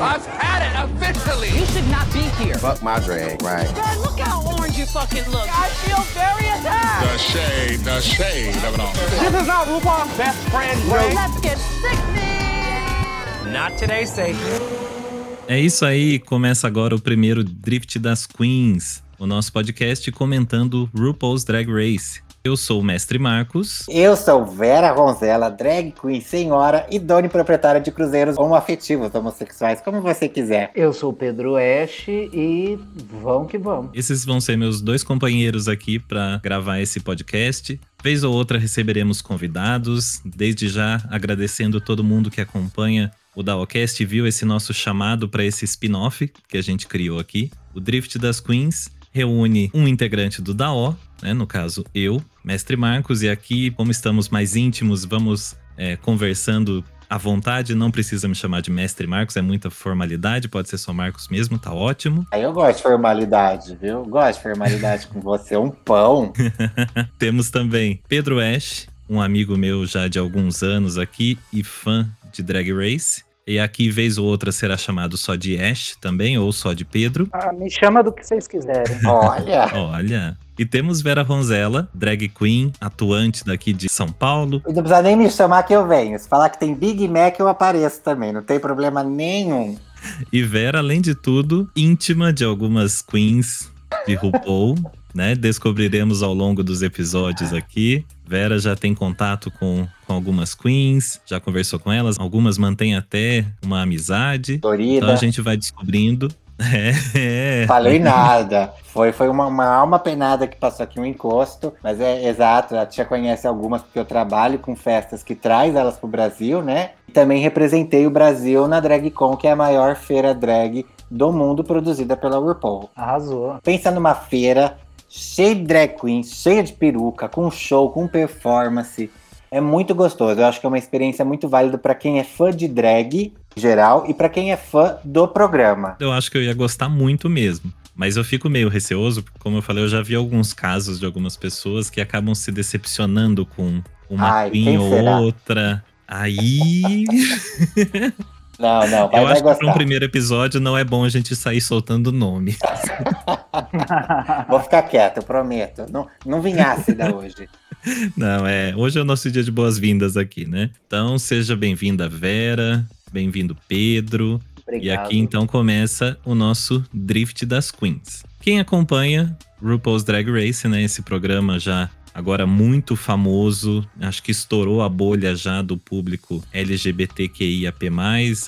I've had it officially. You should not be here. Fuck my drag, right? God, look how orange you fucking look. I feel very attacked. The shade, the shade of it all. This is not RuPaul's best friend, Ray. Let's get sickening. Not today, Sadie. É isso aí, começa agora o primeiro Drift das Queens, o nosso podcast comentando RuPaul's Drag Race. Eu sou o Mestre Marcos. Eu sou Vera Ronzella, drag queen, senhora e dona e proprietária de cruzeiros homoafetivos homossexuais, como você quiser. Eu sou o Pedro Ash e vamos que vamos. Esses vão ser meus dois companheiros aqui para gravar esse podcast. Vez ou outra receberemos convidados, desde já agradecendo todo mundo que acompanha o Daocast e viu esse nosso chamado para esse spin-off que a gente criou aqui. O Drift das Queens reúne um integrante do DAO, né, no caso eu, Mestre Marcos, e aqui, como estamos mais íntimos, vamos é, conversando à vontade, não precisa me chamar de Mestre Marcos, é muita formalidade, pode ser só Marcos mesmo, tá ótimo. Aí eu gosto de formalidade, viu? Gosto de formalidade com você, um pão. Temos também Pedro Ash, um amigo meu já de alguns anos aqui e fã de Drag Race. E aqui, vez ou outra, será chamado só de Ash também, ou só de Pedro. Ah, me chama do que vocês quiserem. Olha, Olha. E temos Vera Ronzella, drag queen, atuante daqui de São Paulo. e não precisa nem me chamar que eu venho. Se falar que tem Big Mac, eu apareço também, não tem problema nenhum. E Vera, além de tudo, íntima de algumas queens de RuPaul, né? Descobriremos ao longo dos episódios aqui. Vera já tem contato com, com algumas queens, já conversou com elas, algumas mantêm até uma amizade. Então Dorida, a gente vai descobrindo. É, é. falei nada. Foi, foi uma, uma alma penada que passou aqui, um encosto. Mas é exato, a tia conhece algumas porque eu trabalho com festas que traz elas pro Brasil, né? E também representei o Brasil na DragCon, que é a maior feira drag do mundo produzida pela RuPaul. Arrasou. Pensa numa feira cheia de drag queen, cheia de peruca, com show, com performance. É muito gostoso. Eu acho que é uma experiência muito válida para quem é fã de drag em geral e para quem é fã do programa. Eu acho que eu ia gostar muito mesmo. Mas eu fico meio receoso, porque, como eu falei, eu já vi alguns casos de algumas pessoas que acabam se decepcionando com uma Ai, queen ou será? outra. Aí. Não, não, vai, eu acho que para um gostar. primeiro episódio não é bom a gente sair soltando nome. Vou ficar quieto, eu prometo. Não, não vim ácida hoje. Não, é. Hoje é o nosso dia de boas-vindas aqui, né? Então, seja bem-vinda, Vera. Bem-vindo, Pedro. Obrigado. E aqui então começa o nosso Drift das Queens. Quem acompanha RuPaul's Drag Race, né? Esse programa já agora muito famoso, acho que estourou a bolha já do público LGBTQIAP+,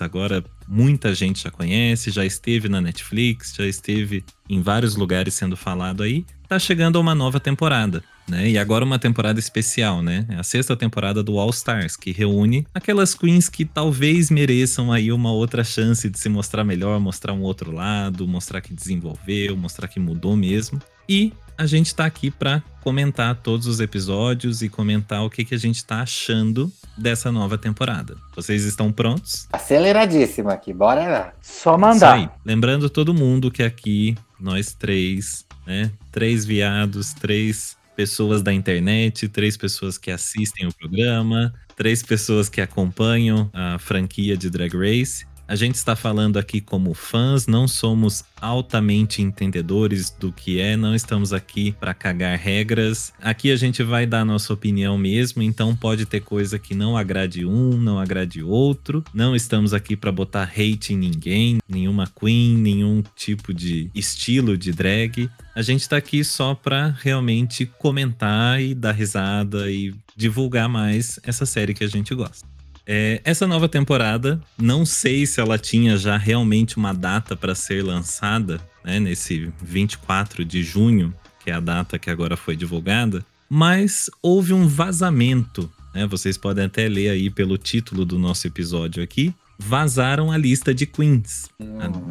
agora muita gente já conhece, já esteve na Netflix, já esteve em vários lugares sendo falado aí. Tá chegando a uma nova temporada, né? E agora uma temporada especial, né? É a sexta temporada do All Stars, que reúne aquelas queens que talvez mereçam aí uma outra chance de se mostrar melhor, mostrar um outro lado, mostrar que desenvolveu, mostrar que mudou mesmo. E a gente tá aqui para comentar todos os episódios e comentar o que, que a gente tá achando dessa nova temporada. Vocês estão prontos? Aceleradíssimo aqui, bora lá. Só Isso mandar. aí. Lembrando todo mundo que aqui, nós três, né? Três viados, três pessoas da internet, três pessoas que assistem o programa, três pessoas que acompanham a franquia de Drag Race. A gente está falando aqui como fãs, não somos altamente entendedores do que é, não estamos aqui para cagar regras. Aqui a gente vai dar nossa opinião mesmo, então pode ter coisa que não agrade um, não agrade outro. Não estamos aqui para botar hate em ninguém, nenhuma queen, nenhum tipo de estilo de drag. A gente tá aqui só para realmente comentar e dar risada e divulgar mais essa série que a gente gosta. É, essa nova temporada, não sei se ela tinha já realmente uma data para ser lançada, né, nesse 24 de junho, que é a data que agora foi divulgada, mas houve um vazamento. Né, vocês podem até ler aí pelo título do nosso episódio aqui. Vazaram a lista de queens.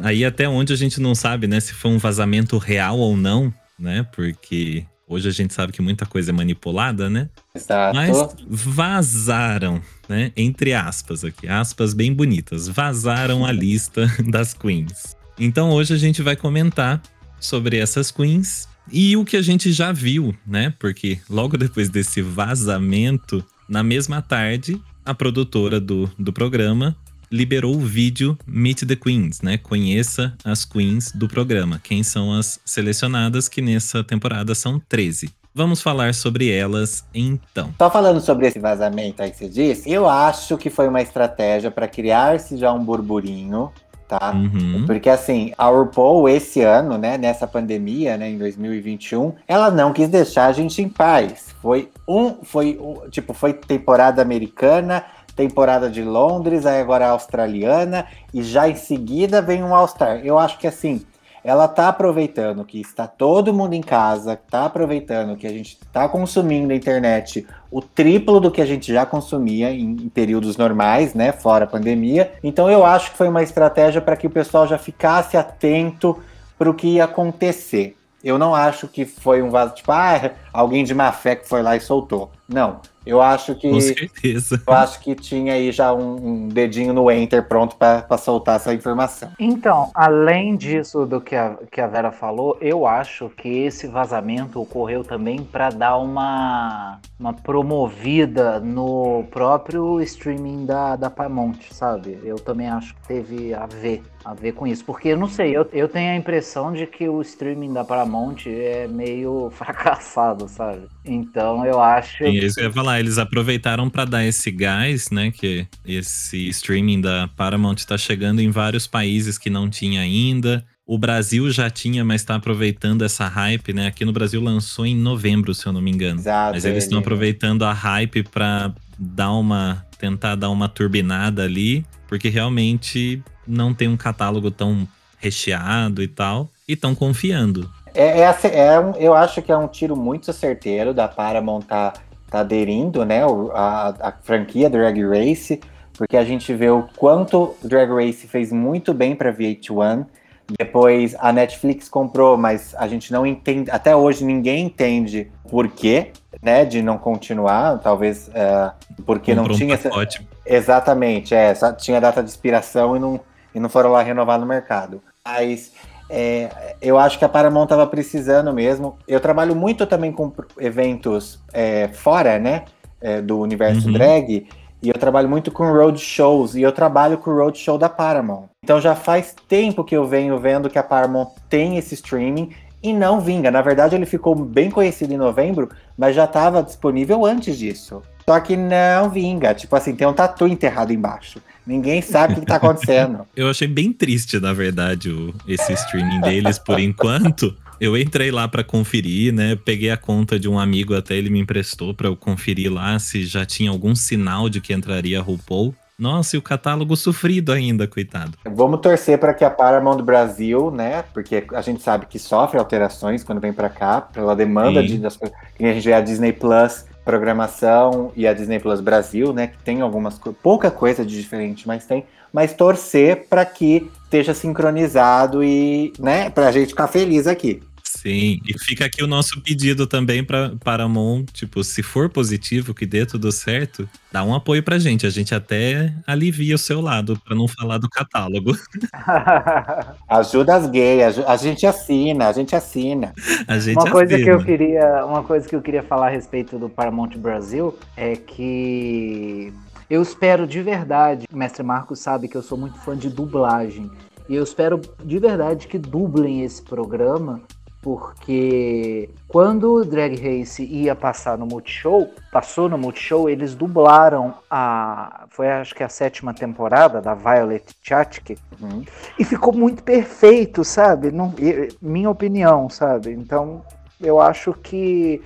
Aí até onde a gente não sabe, né, se foi um vazamento real ou não, né? Porque hoje a gente sabe que muita coisa é manipulada, né? Exato. Mas vazaram, né? Entre aspas aqui, aspas bem bonitas. Vazaram a lista das queens. Então hoje a gente vai comentar sobre essas queens e o que a gente já viu, né? Porque logo depois desse vazamento, na mesma tarde, a produtora do, do programa liberou o vídeo Meet the Queens, né? Conheça as queens do programa. Quem são as selecionadas, que nessa temporada são 13. Vamos falar sobre elas então. Só falando sobre esse vazamento aí que você disse, eu acho que foi uma estratégia para criar-se já um burburinho, tá? Uhum. Porque assim, a RuPaul esse ano, né, nessa pandemia, né, em 2021, ela não quis deixar a gente em paz. Foi um, foi um, tipo, foi temporada americana, temporada de Londres, aí agora a australiana e já em seguida vem um All-Star. Eu acho que assim, ela tá aproveitando que está todo mundo em casa, tá aproveitando que a gente tá consumindo a internet o triplo do que a gente já consumia em, em períodos normais, né, fora a pandemia. Então eu acho que foi uma estratégia para que o pessoal já ficasse atento para o que ia acontecer. Eu não acho que foi um vaso tipo, ah, alguém de má fé que foi lá e soltou. Não. Eu acho que. Com certeza. Eu acho que tinha aí já um, um dedinho no enter pronto para soltar essa informação. Então, além disso do que a, que a Vera falou, eu acho que esse vazamento ocorreu também para dar uma, uma promovida no próprio streaming da, da Paramount, sabe? Eu também acho que teve a ver a ver com isso. Porque eu não sei, eu, eu tenho a impressão de que o streaming da Paramount é meio fracassado, sabe? Então eu acho. Sim, é isso que eu ia falar, eles aproveitaram para dar esse gás, né? Que esse streaming da Paramount está chegando em vários países que não tinha ainda. O Brasil já tinha, mas está aproveitando essa hype, né? Aqui no Brasil lançou em novembro, se eu não me engano. Exato, mas eles estão ele- aproveitando a hype para dar uma tentar dar uma turbinada ali, porque realmente não tem um catálogo tão recheado e tal, e estão confiando. É, é é um- eu acho que é um tiro muito certeiro da Paramount tá, tá aderindo, né, a, a franquia Drag Race, porque a gente vê o quanto Drag Race fez muito bem para VH1. Depois a Netflix comprou, mas a gente não entende, até hoje ninguém entende por quê, né, de não continuar, talvez é, porque não Comprou um tinha essa, pacote. Exatamente, é, só tinha data de expiração e não, e não foram lá renovar no mercado. Mas é, eu acho que a Paramount estava precisando mesmo. Eu trabalho muito também com eventos é, fora, né, é, do universo Uhum. drag, e eu trabalho muito com road shows, e eu trabalho com o road show da Paramount. Então já faz tempo que eu venho vendo que a Paramount tem esse streaming e não vinga. Na verdade, ele ficou bem conhecido em novembro, mas já estava disponível antes disso. Só que não vinga. Tipo assim, tem um tatu enterrado embaixo. Ninguém sabe o que, que tá acontecendo. Eu achei bem triste, na verdade, o- esse streaming deles por enquanto. Eu entrei lá pra conferir, né? Peguei a conta de um amigo, até ele me emprestou pra eu conferir lá se já tinha algum sinal de que entraria a RuPaul. Nossa, e o catálogo sofrido ainda, coitado. Vamos torcer para que a Paramount Brasil, né? Porque a gente sabe que sofre alterações quando vem para cá, pela demanda Sim. de, das coisas. Que a gente vê a Disney Plus programação e a Disney Plus Brasil, né? Que tem algumas pouca coisa de diferente, mas tem. Mas torcer para que esteja sincronizado e, né? Pra gente ficar feliz aqui. Sim, e fica aqui o nosso pedido também pra Paramount, tipo, se for positivo, que dê tudo certo, dá um apoio pra gente. A gente até alivia o seu lado, pra não falar do catálogo. Ajuda as gays, a gente assina, a gente assina. A gente Uma coisa que eu assina. queria, uma coisa que eu queria falar a respeito do Paramount Brasil é que eu espero de verdade, o mestre Marcos sabe que eu sou muito fã de dublagem. E eu espero de verdade que dublem esse programa, porque quando o Drag Race ia passar no Multishow, passou no Multishow, eles dublaram a. Foi acho que a sétima temporada da Violet Chachki. Uhum. E ficou muito perfeito, sabe? Não, minha opinião, sabe? Então, eu acho que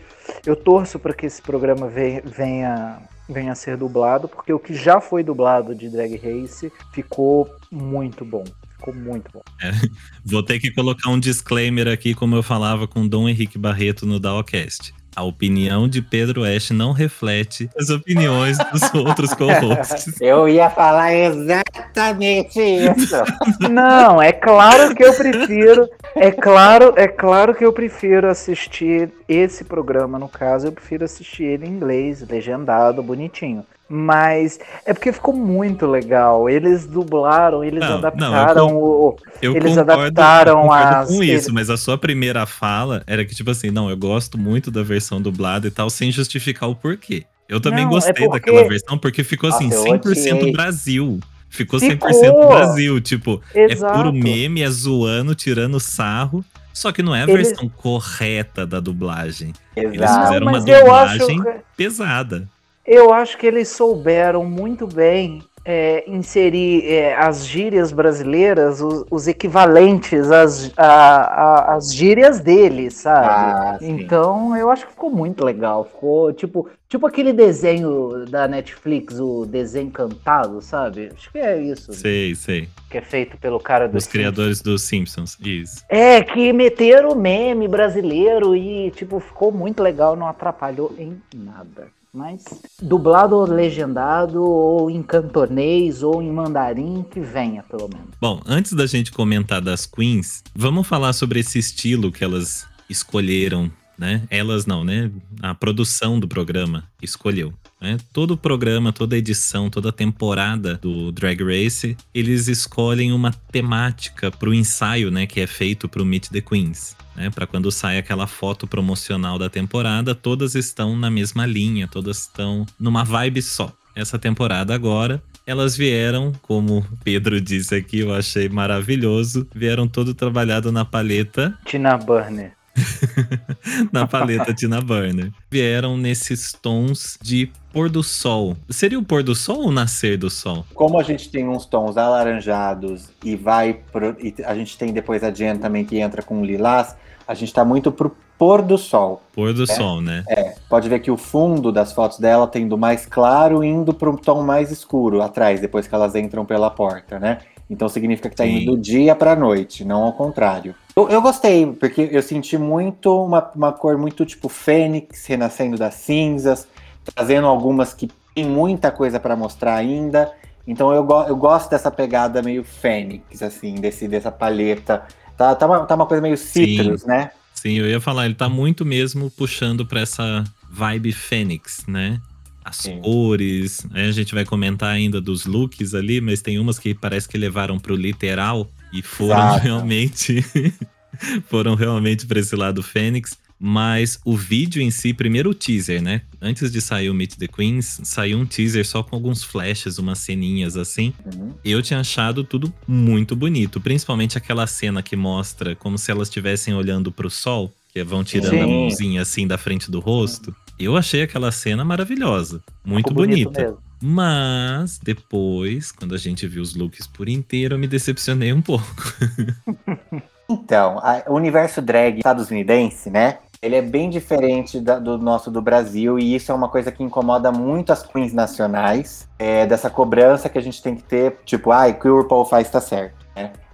eu torço para que esse programa ve- venha venha a ser dublado, porque o que já foi dublado de Drag Race ficou muito bom. Ficou muito bom. Vou ter que colocar um disclaimer aqui, como eu falava com Dom Henrique Barreto no Dawcast. A opinião de Pedro Ash não reflete as opiniões dos outros co-hosts. Eu ia falar exatamente isso. Não, é claro que eu prefiro, é claro, é claro que eu prefiro assistir esse programa, no caso, eu prefiro assistir ele em inglês, legendado, bonitinho. Mas é porque ficou muito legal. Eles dublaram, eles Não, não, eu adaptaram o. Eu Eles concordo, adaptaram eu concordo as- com isso, mas a sua primeira fala era que, tipo assim, não, eu gosto muito da versão dublada e tal, sem justificar o porquê. Eu também Não, é gostei porque- daquela versão, porque ficou assim, Nossa, eu 100% odiei. Brasil. Ficou Ficou. 100% Brasil. Tipo, é Exato. puro meme, é zoando, tirando sarro. Só que não é a Eles- versão correta da dublagem. Eles Exato. fizeram uma mas acho, dublagem que- pesada. Eu acho que eles souberam muito bem é, inserir é, as gírias brasileiras, os, os equivalentes às, a- a- às gírias deles, sabe? Ah. Então, eu acho que ficou muito legal. Ficou tipo, tipo aquele desenho da Netflix, o desenho cantado, sabe? Acho que é isso. Sei, sei. Que é feito pelo cara do Os criadores dos Simpsons. Isso. É, que meteram o meme brasileiro e, tipo, ficou muito legal, não atrapalhou em nada. Mas, dublado ou legendado, ou em cantonês, ou em mandarim, que venha, pelo menos. Bom, antes da gente comentar das queens, vamos falar sobre esse estilo que elas escolheram, né? Elas não, né? A produção do programa escolheu. Né? Todo o programa, toda edição, toda temporada do Drag Race, eles escolhem uma temática pro ensaio, né? Que é feito pro Meet the Queens. Né, para quando sai aquela foto promocional da temporada, todas estão na mesma linha, todas estão numa vibe só. Essa temporada agora, elas vieram, como Pedro disse aqui, eu achei maravilhoso, vieram todo trabalhado na paleta, Tina Burner. na paleta Tina Burner. Vieram nesses tons de pôr do sol. Seria o pôr do sol ou nascer do sol? Como a gente tem uns tons alaranjados e vai pro, e a gente tem depois a Jen também que entra com lilás, a gente tá muito pro pôr do sol. Pôr do sol, né? Pode ver que o fundo das fotos dela tem do mais claro indo pro tom mais escuro atrás, depois que elas entram pela porta, né? Então significa que tá Sim. indo do dia pra noite, não ao contrário. Eu, eu gostei, porque eu senti muito uma, uma cor muito tipo fênix, renascendo das cinzas, trazendo algumas que tem muita coisa pra mostrar ainda. Então eu, go- eu gosto dessa pegada meio fênix, assim, desse, dessa palheta. Tá, tá, uma, tá uma coisa meio citrus, né? Sim, eu ia falar, ele tá muito mesmo puxando pra essa vibe fênix, né? As Sim. cores, aí a gente vai comentar ainda dos looks ali, mas tem umas que parece que levaram pro literal e foram Exato. realmente foram realmente pra esse lado fênix. Mas o vídeo em si, primeiro o teaser, né? Antes de sair o Meet the Queens, saiu um teaser só com alguns flashes, umas ceninhas assim. Uhum. Eu tinha achado tudo muito bonito, principalmente aquela cena que mostra como se elas estivessem olhando pro sol, que vão tirando a Sim. mãozinha assim da frente do rosto. Eu achei aquela cena maravilhosa, muito bonita. Mas depois, quando a gente viu os looks por inteiro, eu me decepcionei um pouco. Então, a- o universo drag estadunidense, né? Ele é bem diferente da- do nosso do Brasil, e isso é uma coisa que incomoda muito as queens nacionais, é, dessa cobrança que a gente tem que ter, tipo, ai, o que o RuPaul faz tá certo.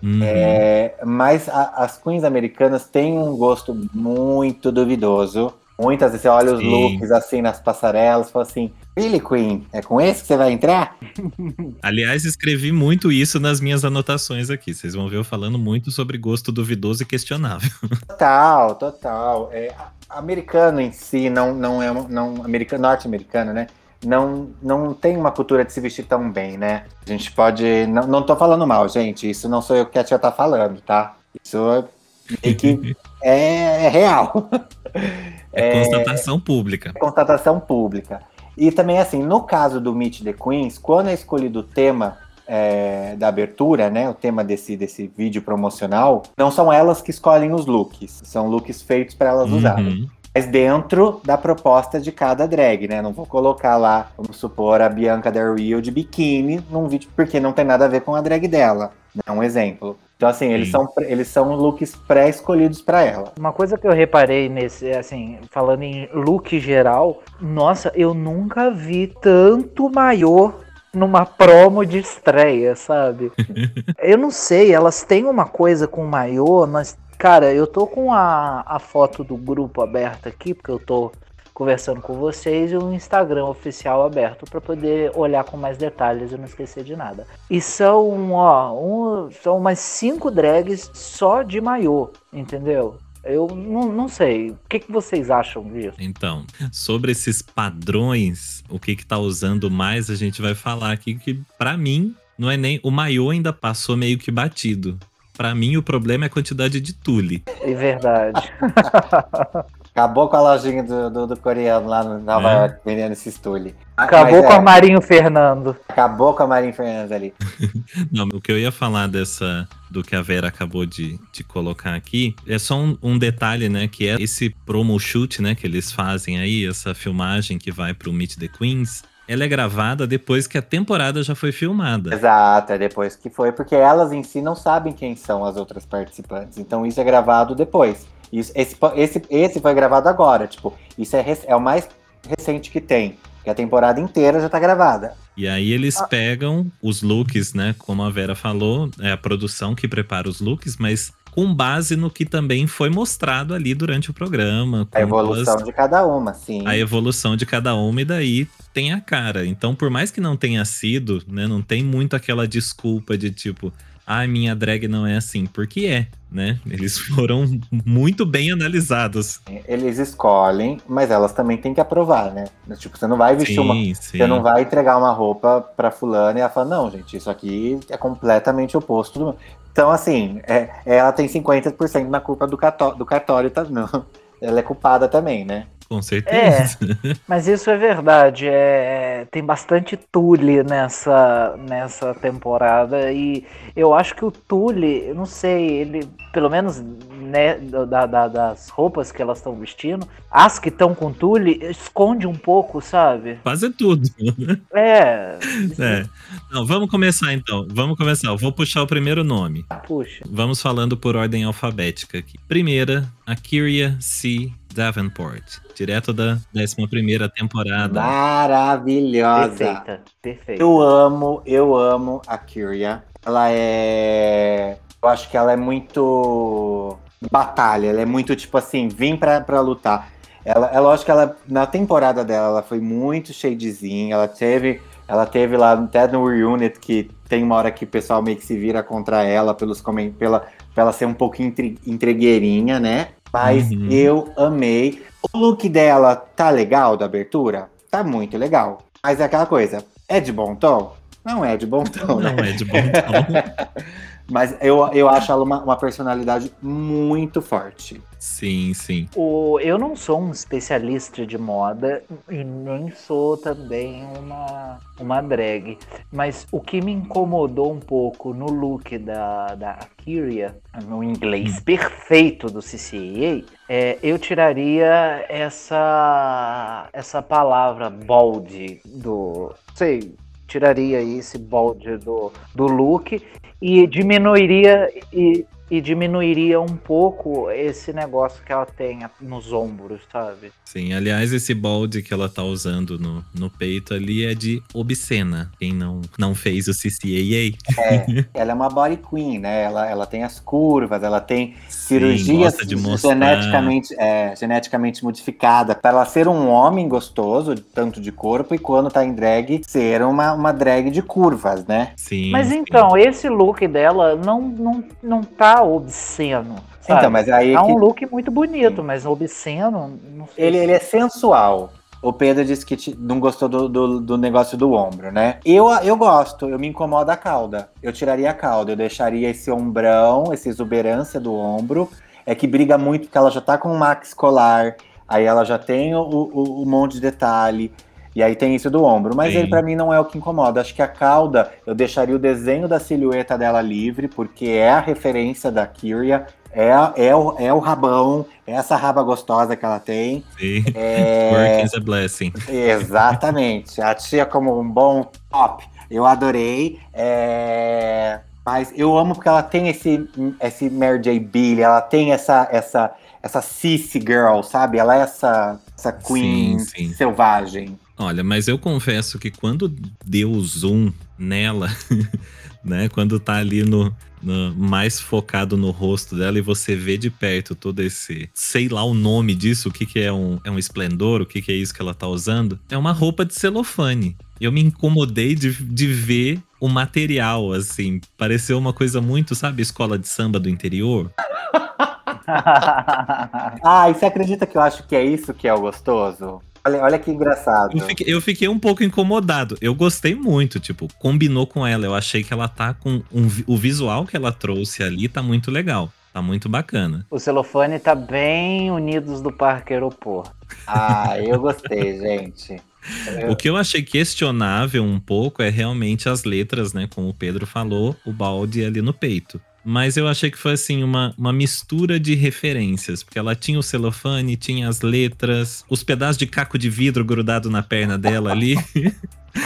Uhum. É, mas a- as queens americanas têm um gosto muito duvidoso. Muitas vezes você olha os Sim. looks assim nas passarelas e fala assim: Really, Queen? É com esse que você vai entrar? Aliás, escrevi muito isso nas minhas anotações aqui. Vocês vão ver eu falando muito sobre gosto duvidoso e questionável. Total, total. É, americano em si não, não é não americano, norte-americano, né? Não, não tem uma cultura de se vestir tão bem, né? A gente pode. Não, não tô falando mal, gente. Isso não sou eu que a tia tá falando, tá? Isso é que é, é real. É, constatação pública. constatação pública. E também, assim, no caso do Meet the Queens, quando é escolhido o tema é, da abertura, né, o tema desse, desse vídeo promocional, não são elas que escolhem os looks, são looks feitos para elas usarem. Mas dentro da proposta de cada drag, né? Não vou colocar lá, vamos supor, a Bianca Del Rio de biquíni num vídeo, porque não tem nada a ver com a drag dela. É um exemplo. Então, assim, eles Sim. são, eles são looks pré-escolhidos para ela. Uma coisa que eu reparei nesse, assim, falando em look geral, nossa, eu nunca vi tanto maiô numa promo de estreia, sabe? eu não sei, elas têm uma coisa com maiô, mas, cara, eu tô com a, a foto do grupo aberta aqui, porque eu tô conversando com vocês e o Instagram oficial aberto para poder olhar com mais detalhes e não esquecer de nada. E são, ó, um, são umas cinco drags só de maiô, entendeu? Eu não, não sei. O que, que vocês acham disso? Então, sobre esses padrões, o que que tá usando mais, a gente vai falar aqui que, pra mim, não é nem. O maiô ainda passou meio que batido. Pra mim, o problema é a quantidade de tule. É verdade. Acabou com a lojinha do, do, do coreano lá no Nova É. York vendendo esse stule. Acabou Mas com é, a Marinho Fernando. Acabou com a Marinha Fernandes ali. Não, o que eu ia falar dessa do que a Vera acabou de, de colocar aqui é só um, um detalhe, né? Que é esse promo shoot, né? Que eles fazem aí, essa filmagem que vai pro Meet the Queens. Ela é gravada depois que a temporada já foi filmada. Exato, é depois que foi, porque elas em si não sabem quem são as outras participantes. Então isso é gravado depois. Isso, esse, esse, esse foi gravado agora, tipo, isso é, é o mais recente que tem. Que a temporada inteira já tá gravada. E aí eles pegam os looks, né? Como a Vera falou, é a produção que prepara os looks, mas com base no que também foi mostrado ali durante o programa. A evolução as- de cada uma, sim. a evolução de cada uma e daí tem a cara. Então, por mais que não tenha sido, né, não tem muito aquela desculpa de tipo, ah, minha drag não é assim, porque é, né? Eles foram muito bem analisados. Eles escolhem, mas elas também têm que aprovar, né? Tipo, você não vai vestir uma. Sim, sim. Você não vai entregar uma roupa pra fulana e ela fala, não, gente, isso aqui é completamente oposto do. Então, assim, é, ela tem 50% na culpa do, cató do cartório, tá? Não. Ela é culpada também, né? Com certeza. Mas isso é verdade. É, tem bastante Tule nessa, nessa temporada. E eu acho que o Tule, eu não sei, ele, pelo menos né, da- da- das roupas que elas estão vestindo, as que estão com Tule, esconde um pouco, sabe? Quase tudo. É. É. Não, vamos começar então. Vamos começar. Eu vou puxar o primeiro nome. Puxa. Vamos falando por ordem alfabética aqui. Primeira, a Kyria C. Davenport. Direto da 11 temporada. Maravilhosa. Perfeita. Perfeita. Eu amo, eu amo a Kyria. Ela é. Eu acho que ela é muito. Batalha, ela é muito tipo assim, vim pra, pra lutar. Ela, é lógico que ela, na temporada dela, ela foi muito shadezinha. Ela teve, ela teve lá até no Reunit que tem uma hora que o pessoal meio que se vira contra ela pelos pela, pra ela ser um pouco entre, entregueirinha, né? Mas Uhum. eu amei. O look dela tá legal da abertura? Tá muito legal. Mas é aquela coisa, é de bom tom? Não é de bom tom, né? Não é de bom tom. Mas eu, eu acho ela uma, uma personalidade muito forte. Sim, sim. O, eu não sou um especialista de moda e nem sou também uma, uma drag. Mas o que me incomodou um pouco no look da, da Kyria, no inglês perfeito do CCA, é, eu tiraria essa, essa palavra bold do. Sei, tiraria esse bold do, do look e diminuiria. E, e diminuiria um pouco esse negócio que ela tem nos ombros, sabe? Sim, aliás, esse balde que ela tá usando no, no peito ali é de obscena. Quem não, não fez o CCAA. É, ela é uma body queen, né? Ela, ela tem as curvas, ela tem Sim, cirurgias geneticamente, é, geneticamente modificada para ela ser um homem gostoso, tanto de corpo, e quando tá em drag, ser uma, uma drag de curvas, né? Sim. Mas então, esse look dela não, não, não tá obsceno. sabe? Então, mas aí É que- um look muito bonito, mas obsceno, ele, ele é sensual. O Pedro disse que te- não gostou do, do, do negócio do ombro, né? Eu, eu gosto, eu me incomoda a cauda. Eu tiraria a cauda, eu deixaria esse ombrão, essa exuberância do ombro. É que briga muito porque ela já tá com o max colar, aí ela já tem o, o, o monte de detalhe. E aí tem isso do ombro, mas Sim. ele pra mim não é o que incomoda. Acho que a cauda, eu deixaria o desenho da silhueta dela livre, porque é a referência da Kyria, é, é, o, é o rabão, é essa raba gostosa que ela tem. Sim. É, Work is a blessing. Exatamente. A tia como um bom top. Eu adorei. É, Mas eu amo porque ela tem esse, esse Mary J. Billy, ela tem essa, essa, essa sissy girl, sabe? Ela é essa, essa queen Sim, sim. selvagem. Olha, mas eu confesso que quando deu o zoom nela, né? Quando tá ali no, no- mais focado no rosto dela e você vê de perto todo esse, sei lá o nome disso, o que que é um, é um esplendor, o que que é isso que ela tá usando, é uma roupa de celofane. Eu me incomodei de, de ver o material, assim, pareceu uma coisa muito, sabe, escola de samba do interior. Ah, e você acredita que eu acho que é isso que é o gostoso? Olha, olha que engraçado. Eu fiquei, eu fiquei um pouco incomodado. Eu gostei muito, tipo, combinou com ela. Eu achei que ela tá com um o visual que ela trouxe ali tá muito legal. Tá muito bacana. O celofane tá bem unidos do Parque Aeroporto. Ah, eu gostei, gente. O que eu achei questionável um pouco é realmente as letras, né? Como o Pedro falou, o balde ali no peito. Mas eu achei que foi assim uma, uma mistura de referências, porque ela tinha o celofane, tinha as letras, os pedaços de caco de vidro grudado na perna dela ali.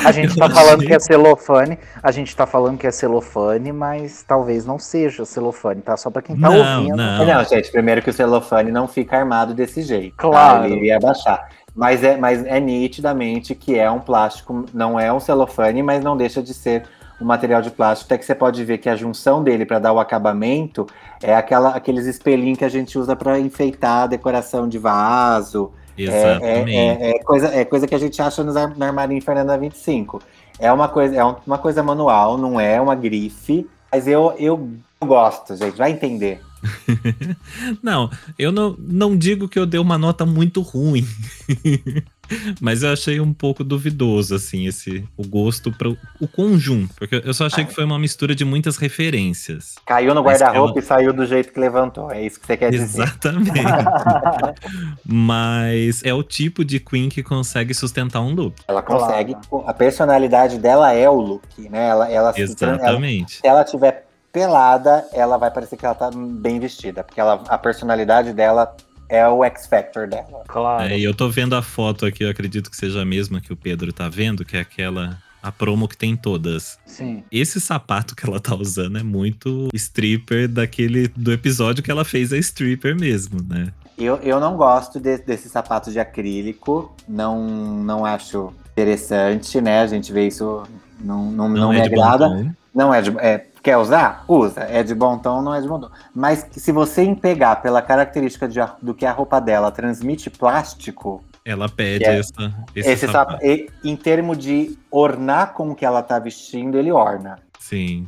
A gente tá falando que é celofane, a gente tá falando que é celofane, mas talvez não seja celofane, tá? Só pra quem tá Não, ouvindo. não. Não, gente, primeiro que o celofane não fica armado desse jeito. tá? Claro. Ele iria abaixar. Mas é, mas é nitidamente que é um plástico, não é um celofane, mas não deixa de ser um material de plástico. Até que você pode ver que a junção dele para dar o acabamento é aquela, aqueles espelhinhos que a gente usa para enfeitar a decoração de vaso. É- Exatamente. É, é- é coisa, é coisa que a gente acha nos ar- no armarinho Fernanda 25. É uma coisa, é um- uma coisa manual, não é uma grife. Mas eu, eu gosto, gente. Vai entender. Não, eu não, não digo que eu dei uma nota muito ruim. Mas eu achei um pouco duvidoso, assim, esse o gosto para o conjunto. Porque eu só achei que foi uma mistura de muitas referências. Caiu no guarda-roupa ela- e saiu do jeito que levantou. É isso que você quer dizer. Exatamente. Mas é o tipo de Queen que consegue sustentar um look. Ela consegue. A personalidade dela é o look, né? Ela, ela, se tran- ela- Exatamente. se ela tiver pelada, ela vai parecer que ela tá bem vestida. Porque ela, a personalidade dela é o X Factor dela. Claro. É, e eu tô vendo a foto aqui, eu acredito que seja a mesma que o Pedro tá vendo, que é aquela. A promo que tem todas. Sim. Esse sapato que ela tá usando é muito stripper daquele do episódio que ela fez a stripper mesmo, né? Eu, eu não gosto de- desse sapato de acrílico. Não, não acho interessante, né? A gente vê isso. Não, não, não, é me agrada. Não é de. É, quer usar? Usa. É de bom tom, não é de bom tom. Mas se você empegar pela característica de do que a roupa dela transmite plástico, Ela pede é- essa, esse, esse sapato. sapato, em termos de ornar com o que ela tá vestindo, ele orna. Sim.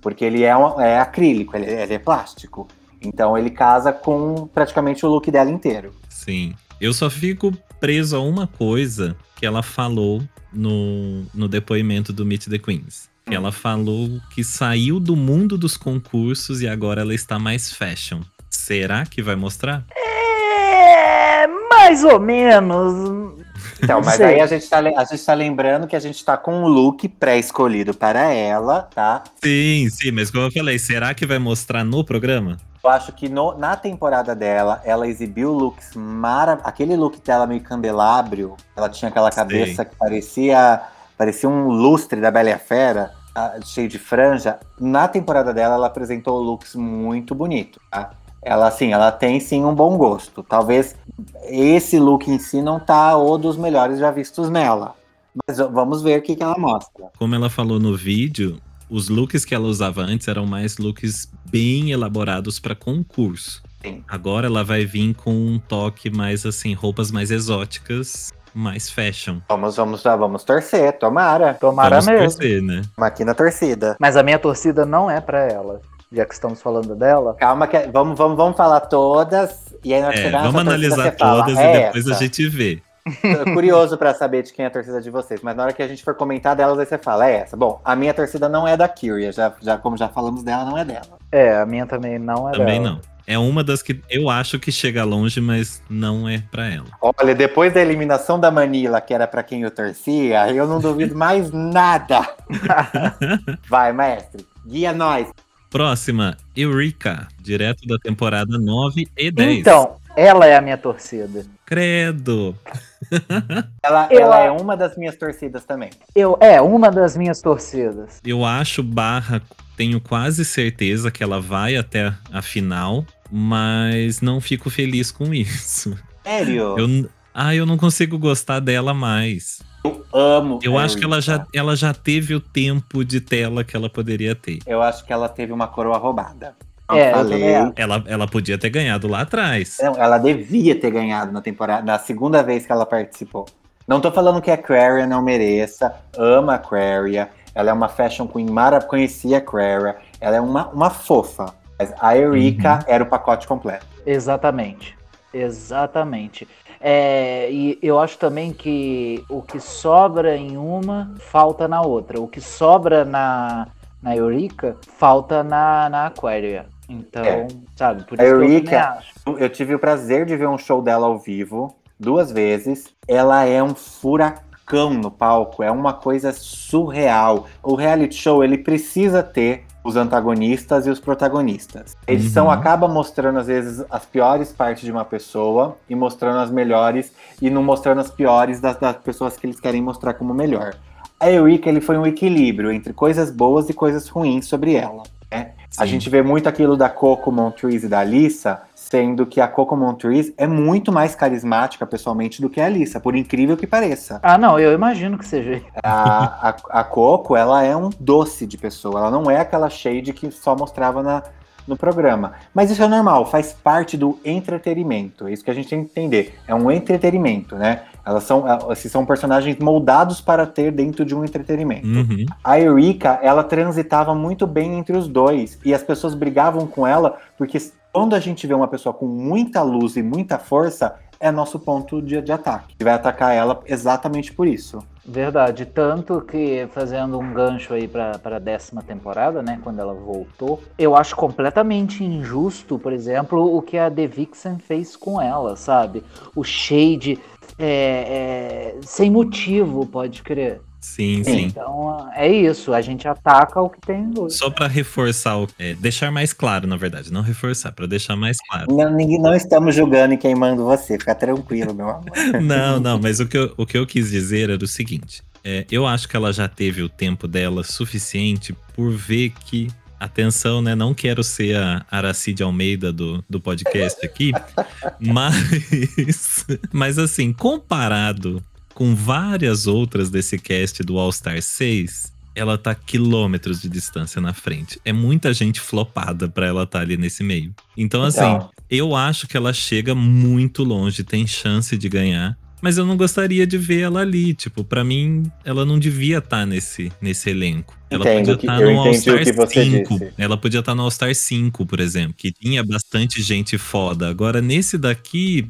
Porque ele é, um- é acrílico, ele, ele é plástico. Então ele casa com praticamente o look dela inteiro. Sim. Eu só fico preso a uma coisa que ela falou no, no depoimento do Meet the Queens. Ela falou que saiu do mundo dos concursos e agora ela está mais fashion. Será que vai mostrar? É, mais ou menos. Então, mas sei. aí a gente, tá, a gente tá lembrando que a gente tá com um look pré-escolhido para ela, tá? Sim, sim, mas como eu falei, será que vai mostrar no programa? Eu acho que no- na temporada dela, ela exibiu looks maravilhosos. Aquele look dela meio candelabro, ela tinha aquela cabeça que parecia, parecia um lustre da Bela e a Fera, cheio de franja. Na temporada dela, ela apresentou looks muito bonitos, tá? Ela, assim, ela tem sim um bom gosto. Talvez esse look em si não tá o dos melhores já vistos nela. Mas vamos ver o que, que ela mostra. Como ela falou no vídeo, os looks que ela usava antes eram mais looks bem elaborados para concurso. Sim. Agora ela vai vir com um toque mais assim, roupas mais exóticas, mais fashion. Vamos, vamos, vamos torcer, tomara. Tomara Vamos mesmo. torcer, né? Estamos aqui na torcida. Mas a minha torcida não é pra ela. Já que estamos falando dela. Calma, que vamos, vamos, vamos falar todas. E aí, que É, vamos analisar fala, todas "É e depois a essa." gente vê. Tô curioso pra saber de quem é a torcida de vocês, mas na hora que a gente for comentar delas, aí você fala, é essa. Bom, a minha torcida não é da Kyria, já, já, como já falamos dela, não é dela. É, a minha também não é Também dela. não. É uma das que eu acho que chega longe, mas não é pra ela. Olha, depois da eliminação da Manila, que era pra quem eu torcia, eu não duvido mais nada. Vai, mestre, guia nós. Próxima, Eureka, direto da temporada 9 e 10. Então, ela é a minha torcida. Credo! Ela, Eu ela é uma das minhas torcidas também. Eu, é, uma das minhas torcidas. Eu acho Barra, tenho quase certeza que ela vai até a final, mas não fico feliz com isso. Sério? Eu, ah, eu não consigo gostar dela mais. Eu amo. Eu a acho que ela já, ela já teve o tempo de tela que ela poderia ter. Eu acho que ela teve uma coroa roubada. É. Ela, ela podia ter ganhado lá atrás. Não, ela devia ter ganhado na temporada, na segunda vez que ela participou. Não tô falando que a Aquaria não mereça, ama a Aquaria, ela é uma fashion queen maravilhosa, conhecia a Aquaria, ela é uma, uma fofa. Mas a Eureka era o pacote completo. Exatamente. Exatamente. É, e eu acho também que o que sobra em uma falta na outra. O que sobra na, na Eureka falta na, na Aquaria. Então, É. sabe, por A isso que eu Eureka-. Eu tive o prazer de ver um show dela ao vivo duas vezes. Ela é um furacão no palco, é uma coisa surreal. O reality show ele precisa ter os antagonistas e os protagonistas. A edição Uhum. acaba mostrando às vezes as piores partes de uma pessoa e mostrando as melhores e não mostrando as piores das, das pessoas que eles querem mostrar como melhor. A Eureka ele foi um equilíbrio entre coisas boas e coisas ruins sobre ela. né? A Sim. gente vê muito aquilo da Coco Montrese e da Alissa, sendo que a Coco Montrese é muito mais carismática pessoalmente do que a Alissa, por incrível que pareça. Ah, não, eu imagino que seja. A, a, a Coco, ela é um doce de pessoa, ela não é aquela shade que só mostrava na, no programa. Mas isso é normal, faz parte do entretenimento, é isso que a gente tem que entender. É um entretenimento, né? Elas são, esses são personagens moldados para ter dentro de um entretenimento. Uhum. A Erika, ela transitava muito bem entre os dois. E as pessoas brigavam com ela, porque quando a gente vê uma pessoa com muita luz e muita força, é nosso ponto de, de ataque. E vai atacar ela exatamente por isso. Verdade, tanto que fazendo um gancho aí pra, pra décima temporada, né, quando ela voltou, eu acho completamente injusto, por exemplo, o que a The Vixen fez com ela, sabe? O shade é, é, sem motivo, pode crer. Sim, Sim. sim. Então é isso, a gente ataca o que tem luz. Só pra reforçar, o- é, deixar mais claro, na verdade, não reforçar, pra deixar mais claro. Não, ninguém- não estamos julgando e queimando você, fica tranquilo, meu amor. Não, não, mas o que eu, o que eu quis dizer era o seguinte: é, eu acho que ela já teve o tempo dela suficiente por ver que. Atenção, né? Não quero ser a Aracide Almeida do, do podcast aqui, mas, mas assim, comparado com várias outras desse cast do All Star 6, ela tá quilômetros de distância na frente. É muita gente flopada pra ela estar ali nesse meio. Então, assim, Então. eu acho que ela chega muito longe, tem chance de ganhar. Mas eu não gostaria de ver ela ali. Tipo, pra mim, ela não devia estar nesse, nesse elenco. Ela Entendo podia estar eu no All entendi o Star que você 5. disse. Ela podia estar no All Star 5, por exemplo, que tinha bastante gente foda. Agora, nesse daqui,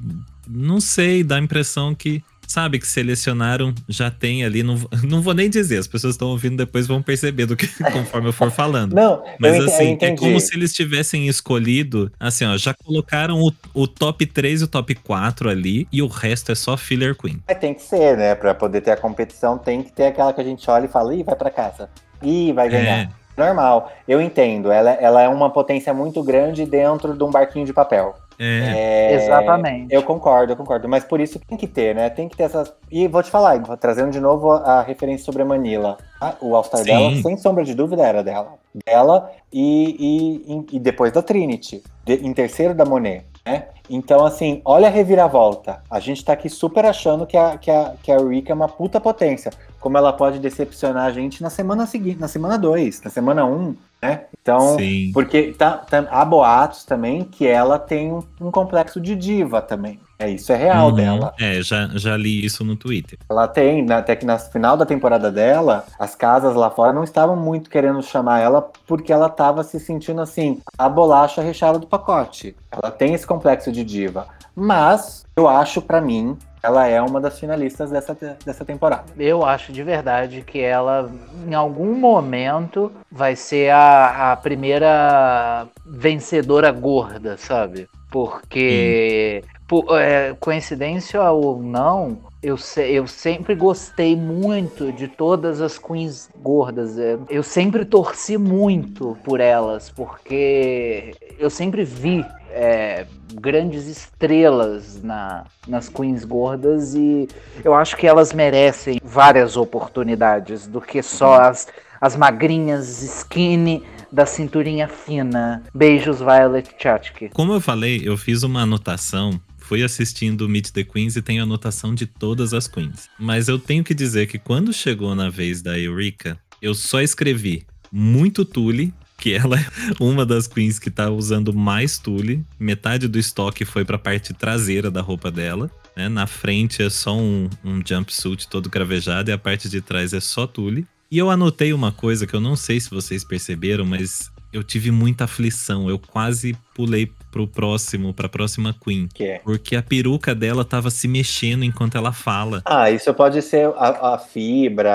não sei, dá a impressão que, sabe, que selecionaram, já tem ali. Não, não vou nem dizer, as pessoas estão ouvindo depois vão perceber do que conforme eu for falando. Não, Mas eu, assim, é como se eles tivessem escolhido, assim, ó, já colocaram o, o top 3 e o top 4 ali, e o resto é só filler queen. Mas tem que ser, né? Pra poder ter a competição, tem que ter aquela que a gente olha e fala, ih, vai pra casa. Ih, vai ganhar. É, Normal, eu entendo. Ela, ela é uma potência muito grande dentro de um barquinho de papel. é, É, Exatamente. Eu concordo, eu concordo. Mas por isso tem que ter, né? Tem que ter essas. E vou te falar, trazendo de novo a, referência sobre a Manila. Ah, o All-Star dela, sem sombra de dúvida, era dela. Dela e, e, e depois da Trinity. de- em terceiro da Monet. Né? Então, assim, olha a reviravolta. A gente tá aqui super achando que a, que a, que a Rika é uma puta potência. Como ela pode decepcionar a gente na semana seguinte, na semana 2, na semana 1, um, né? Então, sim. porque tá, tá- há boatos também que ela tem um, um complexo de diva também. É isso, é real Uhum. dela. É, já, já li isso no Twitter. Ela tem, até que no final da temporada dela, as casas lá fora não estavam muito querendo chamar ela porque ela tava se sentindo assim, a bolacha recheada do pacote. Ela tem esse complexo de diva. Mas eu acho, pra mim, ela é uma das finalistas dessa, dessa temporada. Eu acho de verdade que ela, em algum momento, vai ser a, a primeira vencedora gorda, sabe? Porque, por- é, coincidência ou não, eu, se- eu sempre gostei muito de todas as queens gordas. É, Eu sempre torci muito por elas, porque eu sempre vi é, grandes estrelas na, nas queens gordas e eu acho que elas merecem várias oportunidades do que só as, as magrinhas skinny da cinturinha fina. Beijos, Violet Chachki. Como eu falei, eu fiz uma anotação. Fui assistindo Meet the Queens e tenho anotação de todas as queens. Mas eu tenho que dizer que quando chegou na vez da Eureka, eu só escrevi muito Tule, que ela é uma das queens que tá usando mais Tule. Metade do estoque foi pra parte traseira da roupa dela. Né? Na frente é só um, um jumpsuit todo cravejado e a parte de trás é só Tule. E eu anotei uma coisa que eu não sei se vocês perceberam, mas eu tive muita aflição. Eu quase pulei pro próximo, pra próxima Queen. Que é. Porque a peruca dela tava se mexendo enquanto ela fala. Ah, isso pode ser a, a fibra,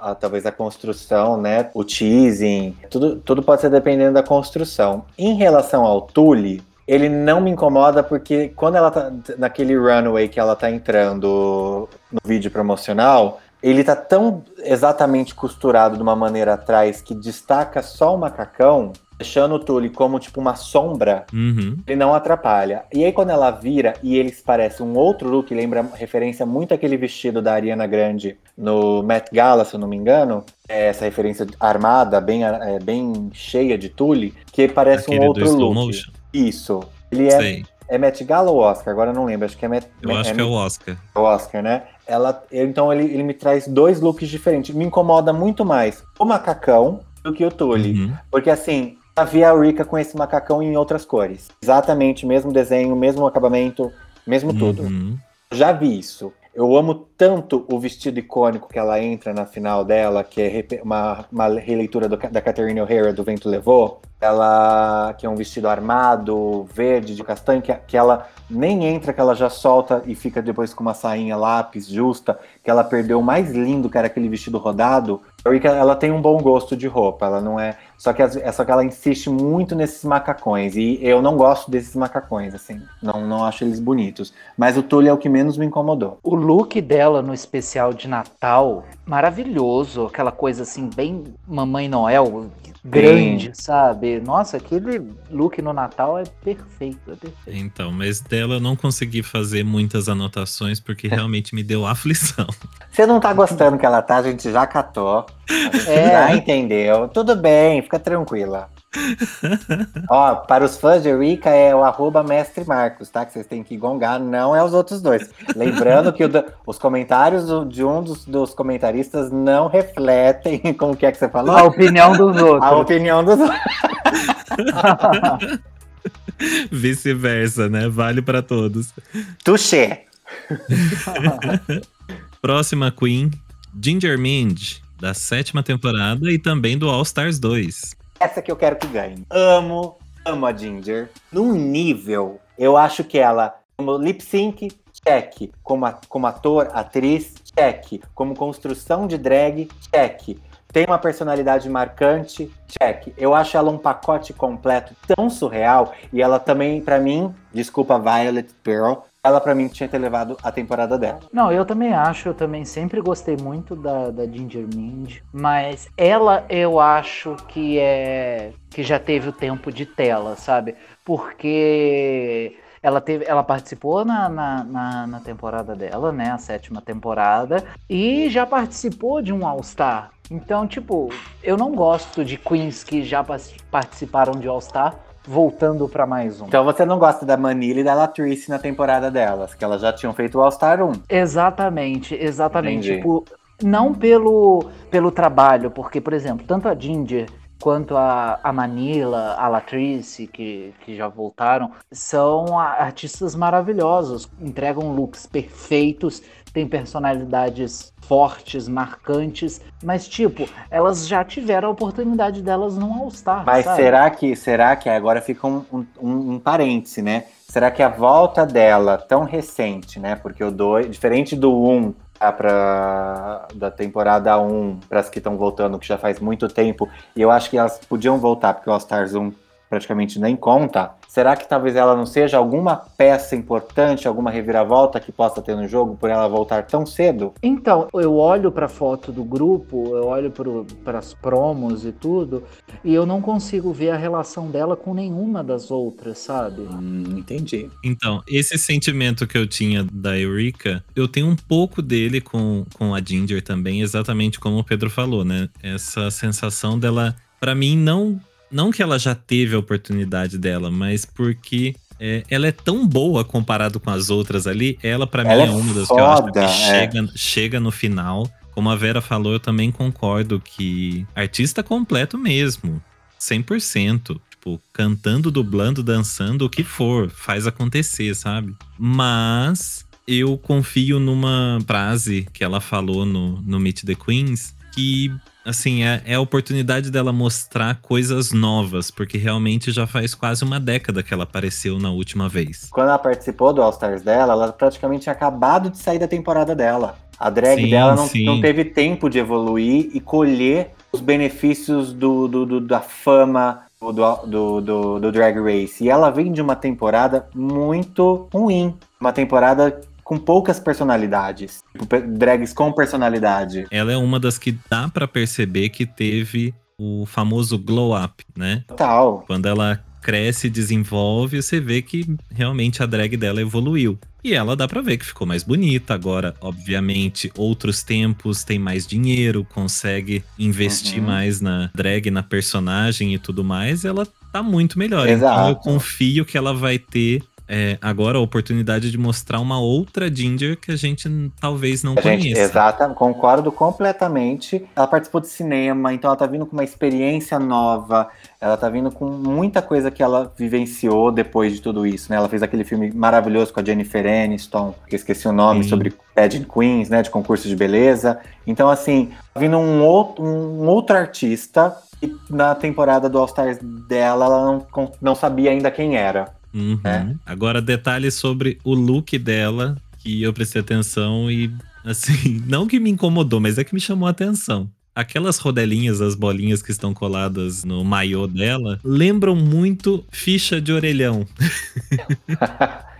a- talvez a construção, né? O teasing. Tudo, tudo pode ser dependendo da construção. Em relação ao Tule, ele não me incomoda porque quando ela tá naquele runway que ela tá entrando no vídeo promocional, ele tá tão exatamente costurado de uma maneira atrás que destaca só o macacão, deixando o Tule como tipo uma sombra Uhum. ele não atrapalha. E aí, quando ela vira e eles parecem um outro look, lembra referência muito àquele vestido da Ariana Grande no Met Gala, se eu não me engano. É essa referência armada, bem, é, bem cheia de tule, que parece Aquele um outro look. motion. Isso. Ele é, Sei. é Met Gala ou Oscar? Agora eu não lembro. Acho que é Met Eu acho que é o Oscar. o Oscar, né? Ela, então ele, ele me traz dois looks diferentes. Me incomoda muito mais o macacão do que o tule. Uhum. Porque assim, já vi a Rika com esse macacão em outras cores. Exatamente, mesmo desenho, mesmo acabamento, mesmo tudo. Uhum. Já vi isso. Eu amo tanto o vestido icônico que ela entra na final dela, que é uma, uma releitura do- da Catherine O'Hara do Vento Levou. Ela, que é um vestido armado, verde, de castanho, que, que ela nem entra, que ela já solta e fica depois com uma sainha lápis justa, que ela perdeu o mais lindo, que era aquele vestido rodado. Rika, ela tem um bom gosto de roupa, ela não é. Só que, é só que ela insiste muito nesses macacões. E eu não gosto desses macacões, assim. Não, não acho eles bonitos. Mas o Tully é o que menos me incomodou. O look dela no especial de Natal, maravilhoso. Aquela coisa assim, bem Mamãe Noel, grande, sabe? Nossa, aquele look no Natal é perfeito. É perfeito. Então, mas dela eu não consegui fazer muitas anotações porque realmente me deu aflição. Você não tá gostando que ela tá, a gente já catou. A gente É. já entendeu. Tudo bem, fica tranquila. Ó, para os fãs de Rika é o arroba mestre Marcos, tá? Que vocês têm que gongar, não é os outros dois. Lembrando que o os comentários do- de um dos, dos comentaristas não refletem como que é que você falou? A opinião dos A outros. opinião dos outros. Vice-versa, né? Vale pra todos. Touché. Próxima Queen, Ginger Mind, da sétima temporada e também do All Stars 2. Essa que eu quero que ganhe. Amo, amo a Ginger. Num nível, eu acho que ela, como lip sync, check. Como, a- como ator, atriz, check. Como construção de drag, check. Tem uma personalidade marcante, check. Eu acho ela um pacote completo tão surreal. E ela também, pra mim, desculpa, Violet Pearl, ela pra mim tinha que ter levado a temporada dela. Não, eu também acho, eu também sempre gostei muito da, da Ginger Mind, mas ela eu acho que é que já teve o tempo de tela, sabe? Porque ela teve, ela participou na, na, na, na temporada dela, né? A sétima temporada, e já participou de um All-Star. Então, tipo, eu não gosto de queens que já participaram de All-Star voltando pra mais um. Então você não gosta da Manila e da Latrice na temporada delas, que elas já tinham feito o All-Star 1. Exatamente, exatamente. Tipo, não pelo, pelo trabalho, porque, por exemplo, tanto a Ginger quanto a, a Manila, a Latrice, que, que já voltaram, são artistas maravilhosos, entregam looks perfeitos, têm personalidades fortes, marcantes, mas, tipo, elas já tiveram a oportunidade delas num All-Star. Mas sabe? será que, será que agora fica um, um, um, parêntese, né? Será que a volta dela, tão recente, né? Porque o 2, diferente do 1 um, pra, da temporada 1, um, para as que estão voltando, que já faz muito tempo, e eu acho que elas podiam voltar, porque o All Stars 1 praticamente nem conta. Será que talvez ela não seja alguma peça importante, alguma reviravolta que possa ter no jogo por ela voltar tão cedo? Então, eu olho pra foto do grupo, eu olho para as promos e tudo, e eu não consigo ver a relação dela com nenhuma das outras, sabe? Hum, entendi. Então, esse sentimento que eu tinha da Eureka, eu tenho um pouco dele com, com a Ginger também, exatamente como o Pedro falou, né? Essa sensação dela, pra mim, não, não que ela já teve a oportunidade dela, mas porque é, ela é tão boa comparado com as outras ali, ela pra mim é, é uma das que eu acho foda, que é. chega, chega no final. Como a Vera falou, eu também concordo que artista completo mesmo, 100%. Tipo, cantando, dublando, dançando, o que for, faz acontecer, sabe? Mas eu confio numa frase que ela falou no, no Meet the Queens, que assim, é, é, a oportunidade dela mostrar coisas novas, porque realmente já faz quase uma década que ela apareceu na última vez. Quando ela participou do All Stars dela, ela praticamente tinha acabado de sair da temporada dela. A drag sim, dela não, não, teve tempo de evoluir e colher os benefícios do, do, do da fama do, do, do, do Drag Race. E ela vem de uma temporada muito ruim. Uma temporada com poucas personalidades. Tipo, drags com personalidade. Ela é uma das que dá para perceber que teve o famoso glow up, né? Total. Quando ela cresce e desenvolve, você vê que realmente a drag dela evoluiu. E ela dá pra ver que ficou mais bonita. Agora, obviamente, outros tempos, tem mais dinheiro, consegue investir uhum. mais na drag, na personagem e tudo mais. Ela tá muito melhor. Exato. Então eu confio que ela vai ter é, agora a oportunidade de mostrar uma outra Ginger que a gente talvez não a conheça. Gente, exato, concordo completamente. Ela participou de cinema, então ela tá vindo com uma experiência nova. Ela tá vindo com muita coisa que ela vivenciou depois de tudo isso, né? Ela fez aquele filme maravilhoso com a Jennifer Aniston, que eu esqueci o nome, Sim. sobre pageant queens, né? De concurso de beleza. Então, assim, tá vindo um outro, um outro artista e na temporada do All Stars dela, ela não, não sabia ainda quem era. Uhum. É. Agora, detalhes sobre o look dela, que eu prestei atenção e, assim, não que me incomodou, mas é que me chamou a atenção. Aquelas rodelinhas, as bolinhas que estão coladas no maiô dela, lembram muito ficha de orelhão.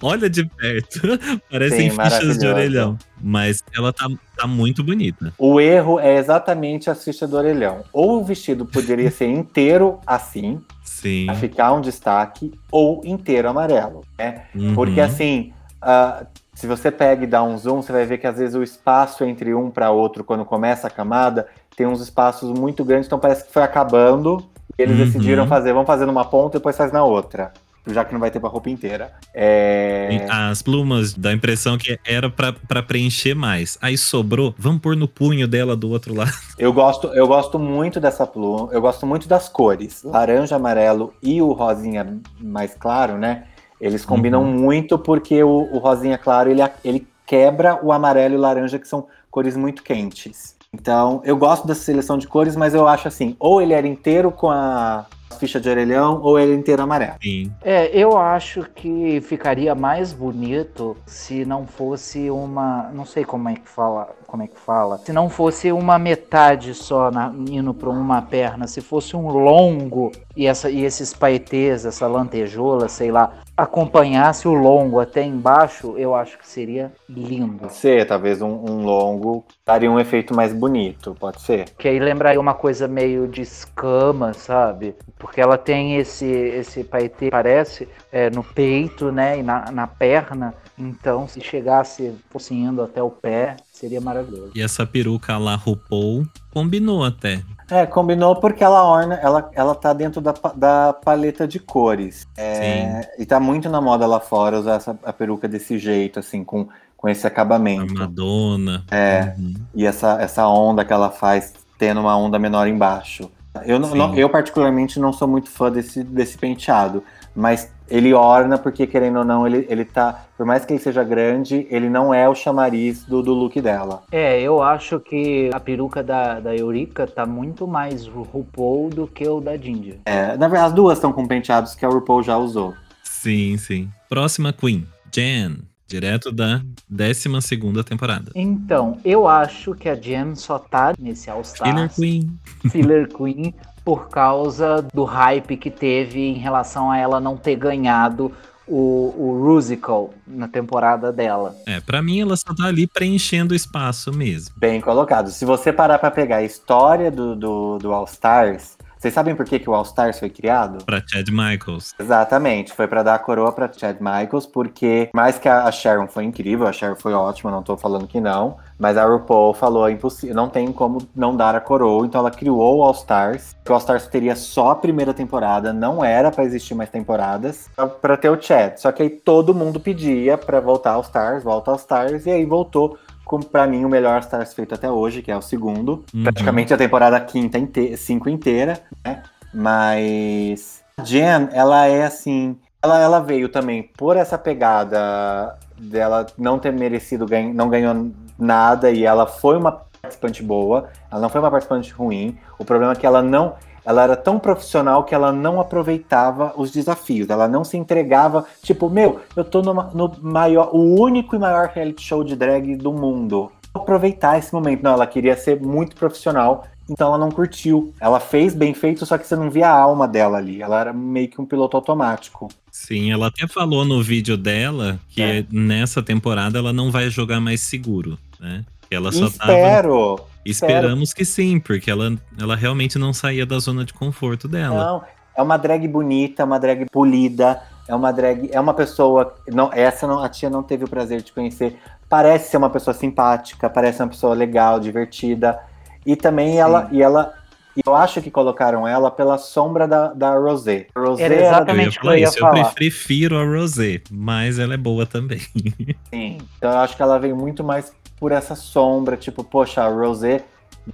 Olha de perto. Parecem Sim, fichas de orelhão. Mas ela tá, tá muito bonita. O erro é exatamente a ficha do orelhão. Ou o vestido poderia ser inteiro assim, Sim. Pra ficar um destaque, ou inteiro amarelo. Né? Uhum. Porque assim, uh, se você pega e dá um zoom, você vai ver que às vezes o espaço entre um para outro, quando começa a camada, tem uns espaços muito grandes, então parece que foi acabando. E eles uhum. decidiram fazer, vamos fazer numa ponta e depois faz na outra já que não vai ter pra roupa inteira. É... As plumas dá a impressão que era para preencher mais. Aí sobrou, vamos pôr no punho dela do outro lado. Eu gosto, eu gosto muito dessa pluma, eu gosto muito das cores. Laranja, amarelo e o rosinha mais claro, né? Eles combinam uhum. muito porque o, o, rosinha claro ele, ele quebra o amarelo e o laranja, que são cores muito quentes. Então, eu gosto dessa seleção de cores, mas eu acho assim, ou ele era inteiro com a ficha de orelhão ou ele inteiro amarelo. Sim. É, eu acho que ficaria mais bonito se não fosse uma, não sei como é que fala, como é que fala, se não fosse uma metade só na, indo para uma perna, se fosse um longo e essa e esses paetês, essa lantejola, sei lá, acompanhasse o longo até embaixo, eu acho que seria lindo. Pode ser, talvez um, um, longo daria um efeito mais bonito, pode ser. Que aí lembraria uma coisa meio de escama, sabe? Porque ela tem esse, esse paetê, parece, é, no peito, né, e na, na perna. Então, se chegasse, fosse indo até o pé, seria maravilhoso. E essa peruca lá, RuPaul, combinou até. É, combinou porque ela orna, ela, ela tá dentro da, da paleta de cores. É, Sim. E tá muito na moda lá fora usar essa, a peruca desse jeito, assim, com, com esse acabamento. A Madonna. É. Uhum. E essa, essa onda que ela faz, tendo uma onda menor embaixo. Eu, não, eu, particularmente, não sou muito fã desse, desse penteado, mas ele orna porque, querendo ou não, ele, ele tá. Por mais que ele seja grande, ele não é o chamariz do, do look dela. É, eu acho que a peruca da, da Eureka tá muito mais RuPaul do que o da Ginger. É, na verdade, as duas estão com penteados que a RuPaul já usou. Sim, sim. Próxima Queen, Jen. Direto da 12 temporada. Então, eu acho que a Jen só tá nesse All Stars. Filler Queen. Filler Queen por causa do hype que teve em relação a ela não ter ganhado o, o Rusical na temporada dela. É, para mim ela só tá ali preenchendo o espaço mesmo. Bem colocado. Se você parar para pegar a história do, do, do All Stars, vocês sabem por que, que o All Stars foi criado? Para Chad Michaels. Exatamente, foi para dar a coroa para Chad Michaels, porque mais que a Sharon foi incrível, a Sharon foi ótima, não tô falando que não, mas a RuPaul falou é impossível, não tem como não dar a coroa, então ela criou o All Stars. O All Stars teria só a primeira temporada, não era para existir mais temporadas, para ter o Chad. Só que aí todo mundo pedia para voltar ao Stars, volta ao Stars e aí voltou como para mim o melhor Stars feito até hoje, que é o segundo. Uhum. Praticamente a temporada quinta inte cinco inteira, né? Mas Jen, ela é assim, ela, ela veio também por essa pegada dela não ter merecido ganhar, não ganhou nada e ela foi uma participante boa, ela não foi uma participante ruim. O problema é que ela não. Ela era tão profissional que ela não aproveitava os desafios. Ela não se entregava. Tipo, meu, eu tô numa- no maior, o único e maior reality show de drag do mundo. Vou aproveitar esse momento. Não, ela queria ser muito profissional. Então ela não curtiu. Ela fez bem feito, só que você não via a alma dela ali. Ela era meio que um piloto automático. Sim, ela até falou no vídeo dela que É. nessa temporada ela não vai jogar mais seguro, né? Ela só tava. Esperamos que sim, porque ela, ela realmente não saía da zona de conforto dela. Não, é uma drag bonita, é uma drag polida, é uma drag, é uma pessoa, não, essa não, a tia não teve o prazer de conhecer. Parece ser uma pessoa simpática, parece uma pessoa legal, divertida. E também ela, e ela, e eu acho que colocaram ela pela sombra da, da Rosé. A Rosé Era era- Eu ia exatamente o que falar eu ia isso, eu falar. prefiro a Rosé, mas ela é boa também. Sim. Então eu acho que ela veio muito mais por essa sombra, tipo, poxa, a Rosé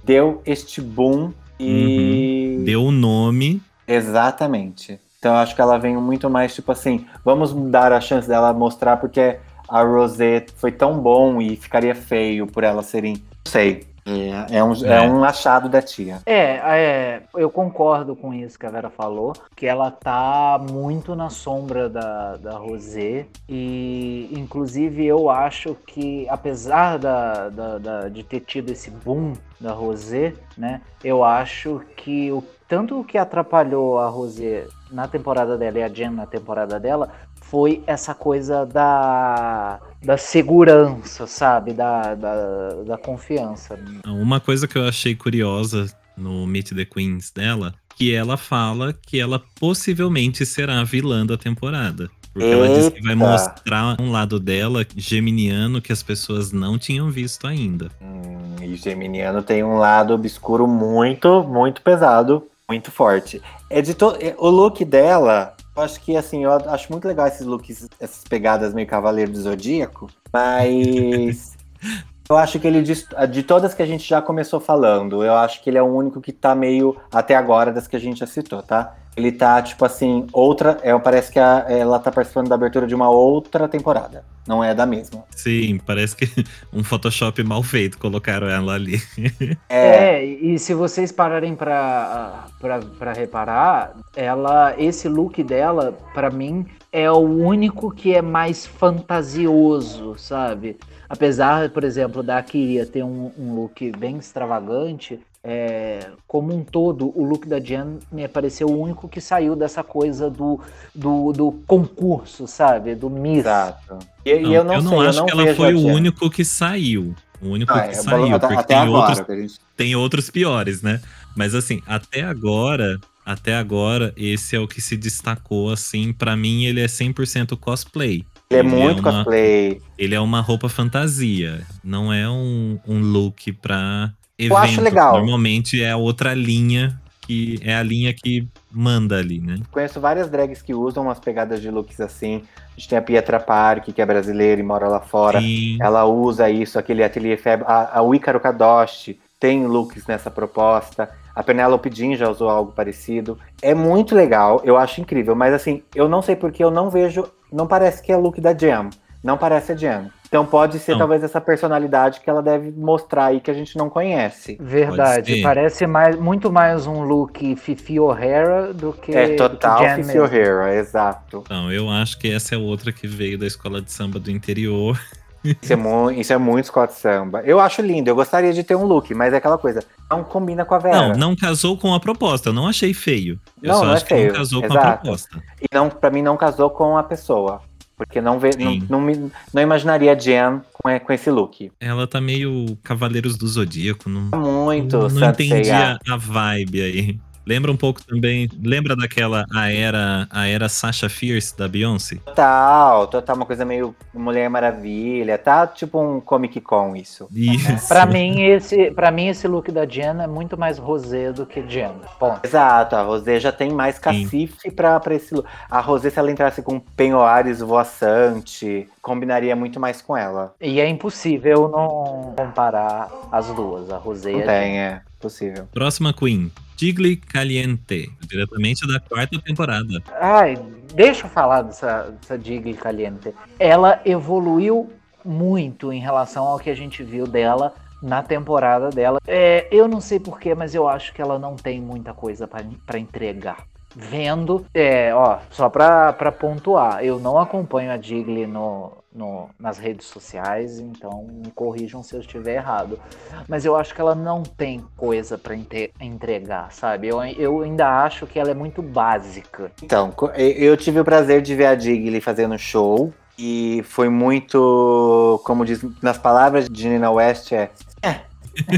deu este boom e Deu o nome. Exatamente. Então eu acho que ela vem muito mais tipo assim, vamos dar a chance dela mostrar porque a Rosé foi tão bom e ficaria feio por ela serem, não sei. É, é um, é. É. um achado da tia. É, é, eu concordo com isso que a Vera falou, que ela tá muito na sombra da, da Rosé, e inclusive eu acho que, apesar da, da- da- de ter tido esse boom da Rosé, né, eu acho que o, tanto o que atrapalhou a Rosé na temporada dela e a Jen na temporada dela foi essa coisa da, da segurança, sabe, da, da, da confiança. Uma coisa que eu achei curiosa no Meet the Queens dela, que ela fala que ela possivelmente será a vilã da temporada. Porque ela disse que vai Eita. mostrar um lado dela geminiano que as pessoas não tinham visto ainda. Hum, e Geminiano tem um lado obscuro muito, muito pesado, muito forte. É de to... é, O look dela, eu acho que assim, eu acho muito legal esses looks, essas pegadas meio Cavaleiro do Zodíaco, mas eu acho que ele, de, de todas que a gente já começou falando, eu acho que ele é o único que tá meio, até agora, das que a gente já citou, tá? Ele tá, tipo assim, outra. É, parece que a- ela tá participando da abertura de uma outra temporada. Não é da mesma. Sim, parece que um Photoshop mal feito colocaram ela ali. É, e se vocês pararem pra, pra, pra reparar, ela, esse look dela, pra mim, é o único que é mais fantasioso, sabe? Apesar, por exemplo, da Kiria ter um, um look bem extravagante, é, como um todo, o look da Jen me pareceu o único que saiu dessa coisa do, do, do concurso, sabe? Do Miss. Exato. E, e eu não, sei, eu acho não que ela foi o único que saiu. O único Ah, que é, saiu. até, porque até tem agora. outros que a gente- tem outros piores, né? Mas assim, até agora, até agora, esse é o que se destacou, assim, Pra mim ele é 100% cosplay. Ele é muito uma, cosplay. Ele é uma roupa fantasia, não é um, um look pra evento. Eu acho legal. Normalmente é a outra linha, que é a linha que manda ali, né? Conheço várias drags que usam umas pegadas de looks assim. A gente tem a Pietra Park, que é brasileira e mora lá fora. Sim, Ela usa isso, aquele ateliê Feb. A, a Ícaro Kadoshi tem looks nessa proposta. A Penelope Jean já usou algo parecido. É muito legal, eu acho incrível. Mas assim, eu não sei porque eu não vejo. Não parece que é look da Jam. Não parece a Jam. Então pode ser Não. talvez essa personalidade que ela deve mostrar aí que a gente não conhece. Verdade, parece mais, muito mais um look Fifi O'Hara do que É total que Fifi. O'Hara, exato. então eu acho que essa é outra que veio da escola de samba do interior. Isso é, mu isso é muito Scott Samba. Eu acho lindo, eu gostaria de ter um look, mas é aquela coisa, não combina com a Vera. Não, não casou com a proposta, eu não achei feio. Eu Não, só não é acho que feio, não casou com a exato. proposta. E não, pra mim não casou com a pessoa. Porque não, vê, não, não, me- não imaginaria a Jen com, com esse look. Ela tá meio Cavaleiros do Zodíaco, não, Muito, não entendi a, a vibe aí. Lembra um pouco também, lembra daquela a era, a era Sasha Fierce da Beyoncé? Total, total, uma coisa meio Mulher Maravilha, tá? Tipo um Comic Con isso. Isso. Pra mim, esse, pra mim, esse look da Jen é muito mais rosé do que Jen. Ponto. Exato, a Rosé já tem mais cacife pra, pra esse look. A Rosé, se ela entrasse com penhoares voaçante, combinaria muito mais com ela. E é impossível não comparar as duas, a rosé e a tem, é possível. Próxima Queen, Tigli Caliente, diretamente da quarta temporada. Ai, deixa eu falar dessa, dessa Digli Caliente. Ela evoluiu muito em relação ao que a gente viu dela na temporada dela. É, eu não sei porquê, mas eu acho que ela não tem muita coisa para entregar. Vendo, é, ó, só pra, pra pontuar, eu não acompanho a Digley no, no, nas redes sociais, então me corrijam se eu estiver errado. Mas eu acho que ela não tem coisa para entregar, sabe? Eu, eu ainda acho que ela é muito básica. Então, eu tive o prazer de ver a Digley fazendo show. E foi muito, como diz nas palavras de Nina West, é. é.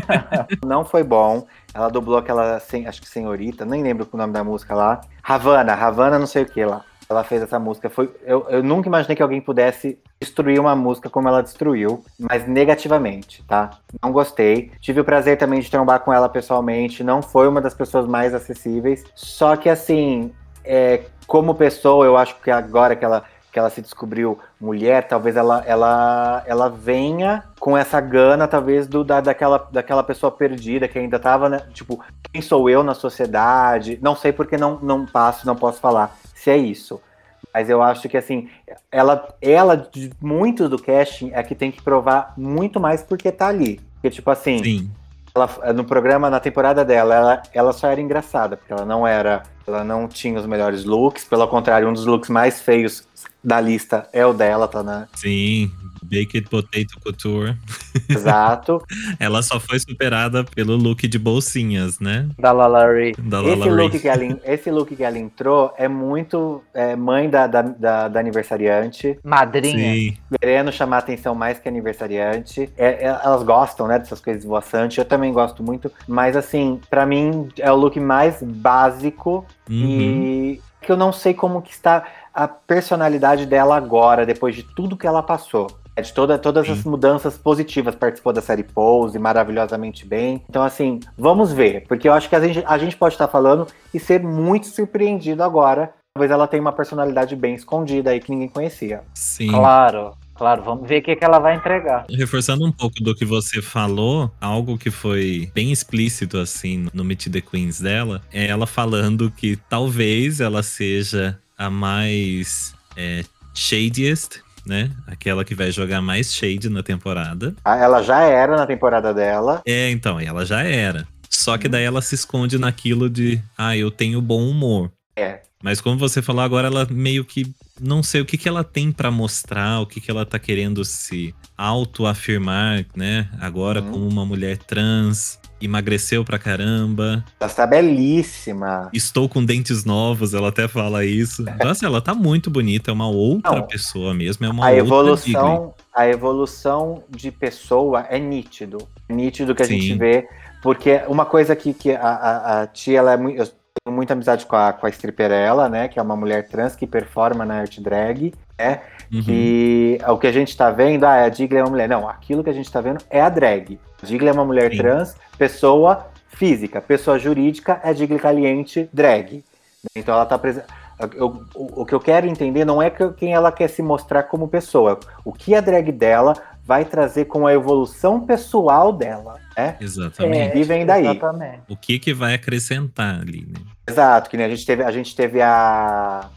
não foi bom. Ela dublou aquela, acho que senhorita, nem lembro o nome da música lá. Havana, Havana, não sei o que lá ela fez essa música. Foi, eu, eu nunca imaginei que alguém pudesse destruir uma música como ela destruiu, mas negativamente, tá? Não gostei. Tive o prazer também de trombar com ela pessoalmente. Não foi uma das pessoas mais acessíveis. Só que assim, é, como pessoa, eu acho que agora que ela que ela se descobriu mulher, talvez ela, ela, ela venha com essa gana, talvez, do, da, daquela, daquela pessoa perdida que ainda tava, né? Tipo, quem sou eu na sociedade? Não sei porque não, não passo, não posso falar se é isso. Mas eu acho que assim, ela, ela de muitos do casting é que tem que provar muito mais porque tá ali. Porque, tipo assim, Sim. Ela, no programa, na temporada dela, ela, ela só era engraçada, porque ela não era. Ela não tinha os melhores looks, pelo contrário, um dos looks mais feios da lista é o dela, tá na. Sim, Baked Potato Couture. Exato. ela só foi superada pelo look de bolsinhas, né? Da Lalari. Da esse, look que ela, esse look que ela entrou é muito é, mãe da, da, da, da, aniversariante. Madrinha. Sim. Querendo chamar atenção mais que aniversariante. É, é, elas gostam, né, dessas coisas voaçantes. Eu também gosto muito. Mas, assim, para mim é o look mais básico uhum. e que eu não sei como que está a personalidade dela agora, depois de tudo que ela passou. É de toda, todas Sim. as mudanças positivas, participou da série Pose maravilhosamente bem. Então, assim, vamos ver, porque eu acho que a gente, a gente pode estar falando e ser muito surpreendido agora. Talvez ela tenha uma personalidade bem escondida aí que ninguém conhecia. Sim. Claro. Claro, vamos ver o que, que ela vai entregar. Reforçando um pouco do que você falou, algo que foi bem explícito assim no Meet the Queens dela, é ela falando que talvez ela seja a mais é, shadiest né? Aquela que vai jogar mais shade na temporada. Ah, ela já era na temporada dela. É, então, ela já era. Só que daí ela se esconde naquilo de, ah, eu tenho bom humor. É. Mas como você falou agora, ela meio que não sei o que, que ela tem para mostrar, o que, que ela tá querendo se autoafirmar, né? Agora uhum. como uma mulher trans emagreceu pra caramba. Ela está belíssima. Estou com dentes novos, ela até fala isso. Nossa, assim, ela tá muito bonita, é uma outra Não, pessoa mesmo, é uma a evolução, A evolução de pessoa é nítido. É nítido que a Sim. gente vê, porque uma coisa que, que a, a, a tia, ela é muito... Eu tenho muita amizade com a, com a Stripperella, né? Que é uma mulher trans que performa na art drag, né? Uhum. Que o que a gente tá vendo, ah, a Digley é uma mulher. Não, aquilo que a gente tá vendo é a drag. A Digley é uma mulher Sim. trans, pessoa física. Pessoa jurídica é Digley Caliente drag. Então ela tá presente. Eu, o, o, que eu quero entender não é que, quem ela quer se mostrar como pessoa, o que a drag dela vai trazer com a evolução pessoal dela, né? Exatamente. É, e vem daí. Exatamente. O que que vai acrescentar ali, né? Exato, que nem a gente teve, a gente teve a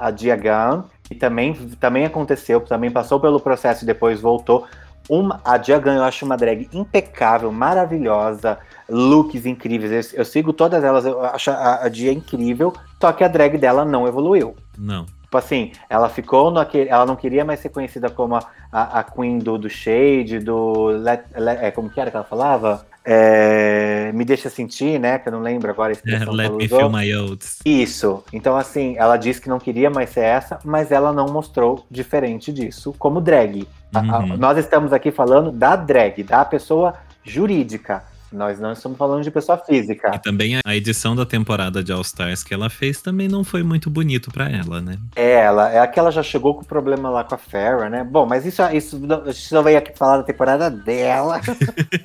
a Diagan, que também, também aconteceu, também passou pelo processo e depois voltou. Uma, a Diagan eu acho uma drag impecável, maravilhosa, looks incríveis. Eu, eu sigo todas elas, eu acho a, a Dia incrível, só que a drag dela não evoluiu. Não. Tipo assim, ela ficou naquele. Ela não queria mais ser conhecida como a, a, a Queen do, do Shade, do. Let, let, é, como que era que ela falava? É, me deixa sentir, né? Que eu não lembro agora a expressão. let me feel my oats. Isso. Então, assim, ela disse que não queria mais ser essa, mas ela não mostrou diferente disso como drag. Uhum. A, a, nós estamos aqui falando da drag, da pessoa jurídica. Nós não estamos falando de pessoa física. E também a edição da temporada de All Stars que ela fez também não foi muito bonito para ela, né? É, ela, é que ela já chegou com o problema lá com a Farrah, né? Bom, mas isso, isso a gente não veio aqui falar da temporada dela.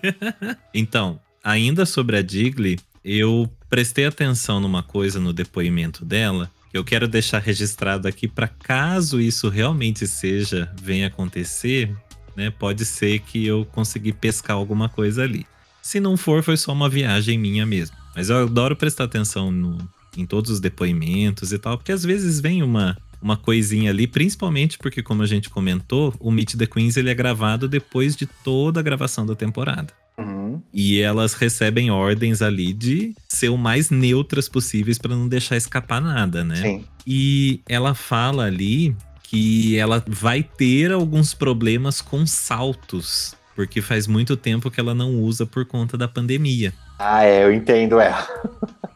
então, ainda sobre a Digley, eu prestei atenção numa coisa no depoimento dela que eu quero deixar registrado aqui para caso isso realmente seja venha acontecer, né? Pode ser que eu consegui pescar alguma coisa ali. Se não for, foi só uma viagem minha mesmo. Mas eu adoro prestar atenção no, em todos os depoimentos e tal, porque às vezes vem uma, uma coisinha ali, principalmente porque, como a gente comentou, o Meet the Queens ele é gravado depois de toda a gravação da temporada. Uhum. E elas recebem ordens ali de ser o mais neutras possíveis para não deixar escapar nada, né? Sim. E ela fala ali que ela vai ter alguns problemas com saltos, porque faz muito tempo que ela não usa por conta da pandemia. Ah, é, eu entendo ela.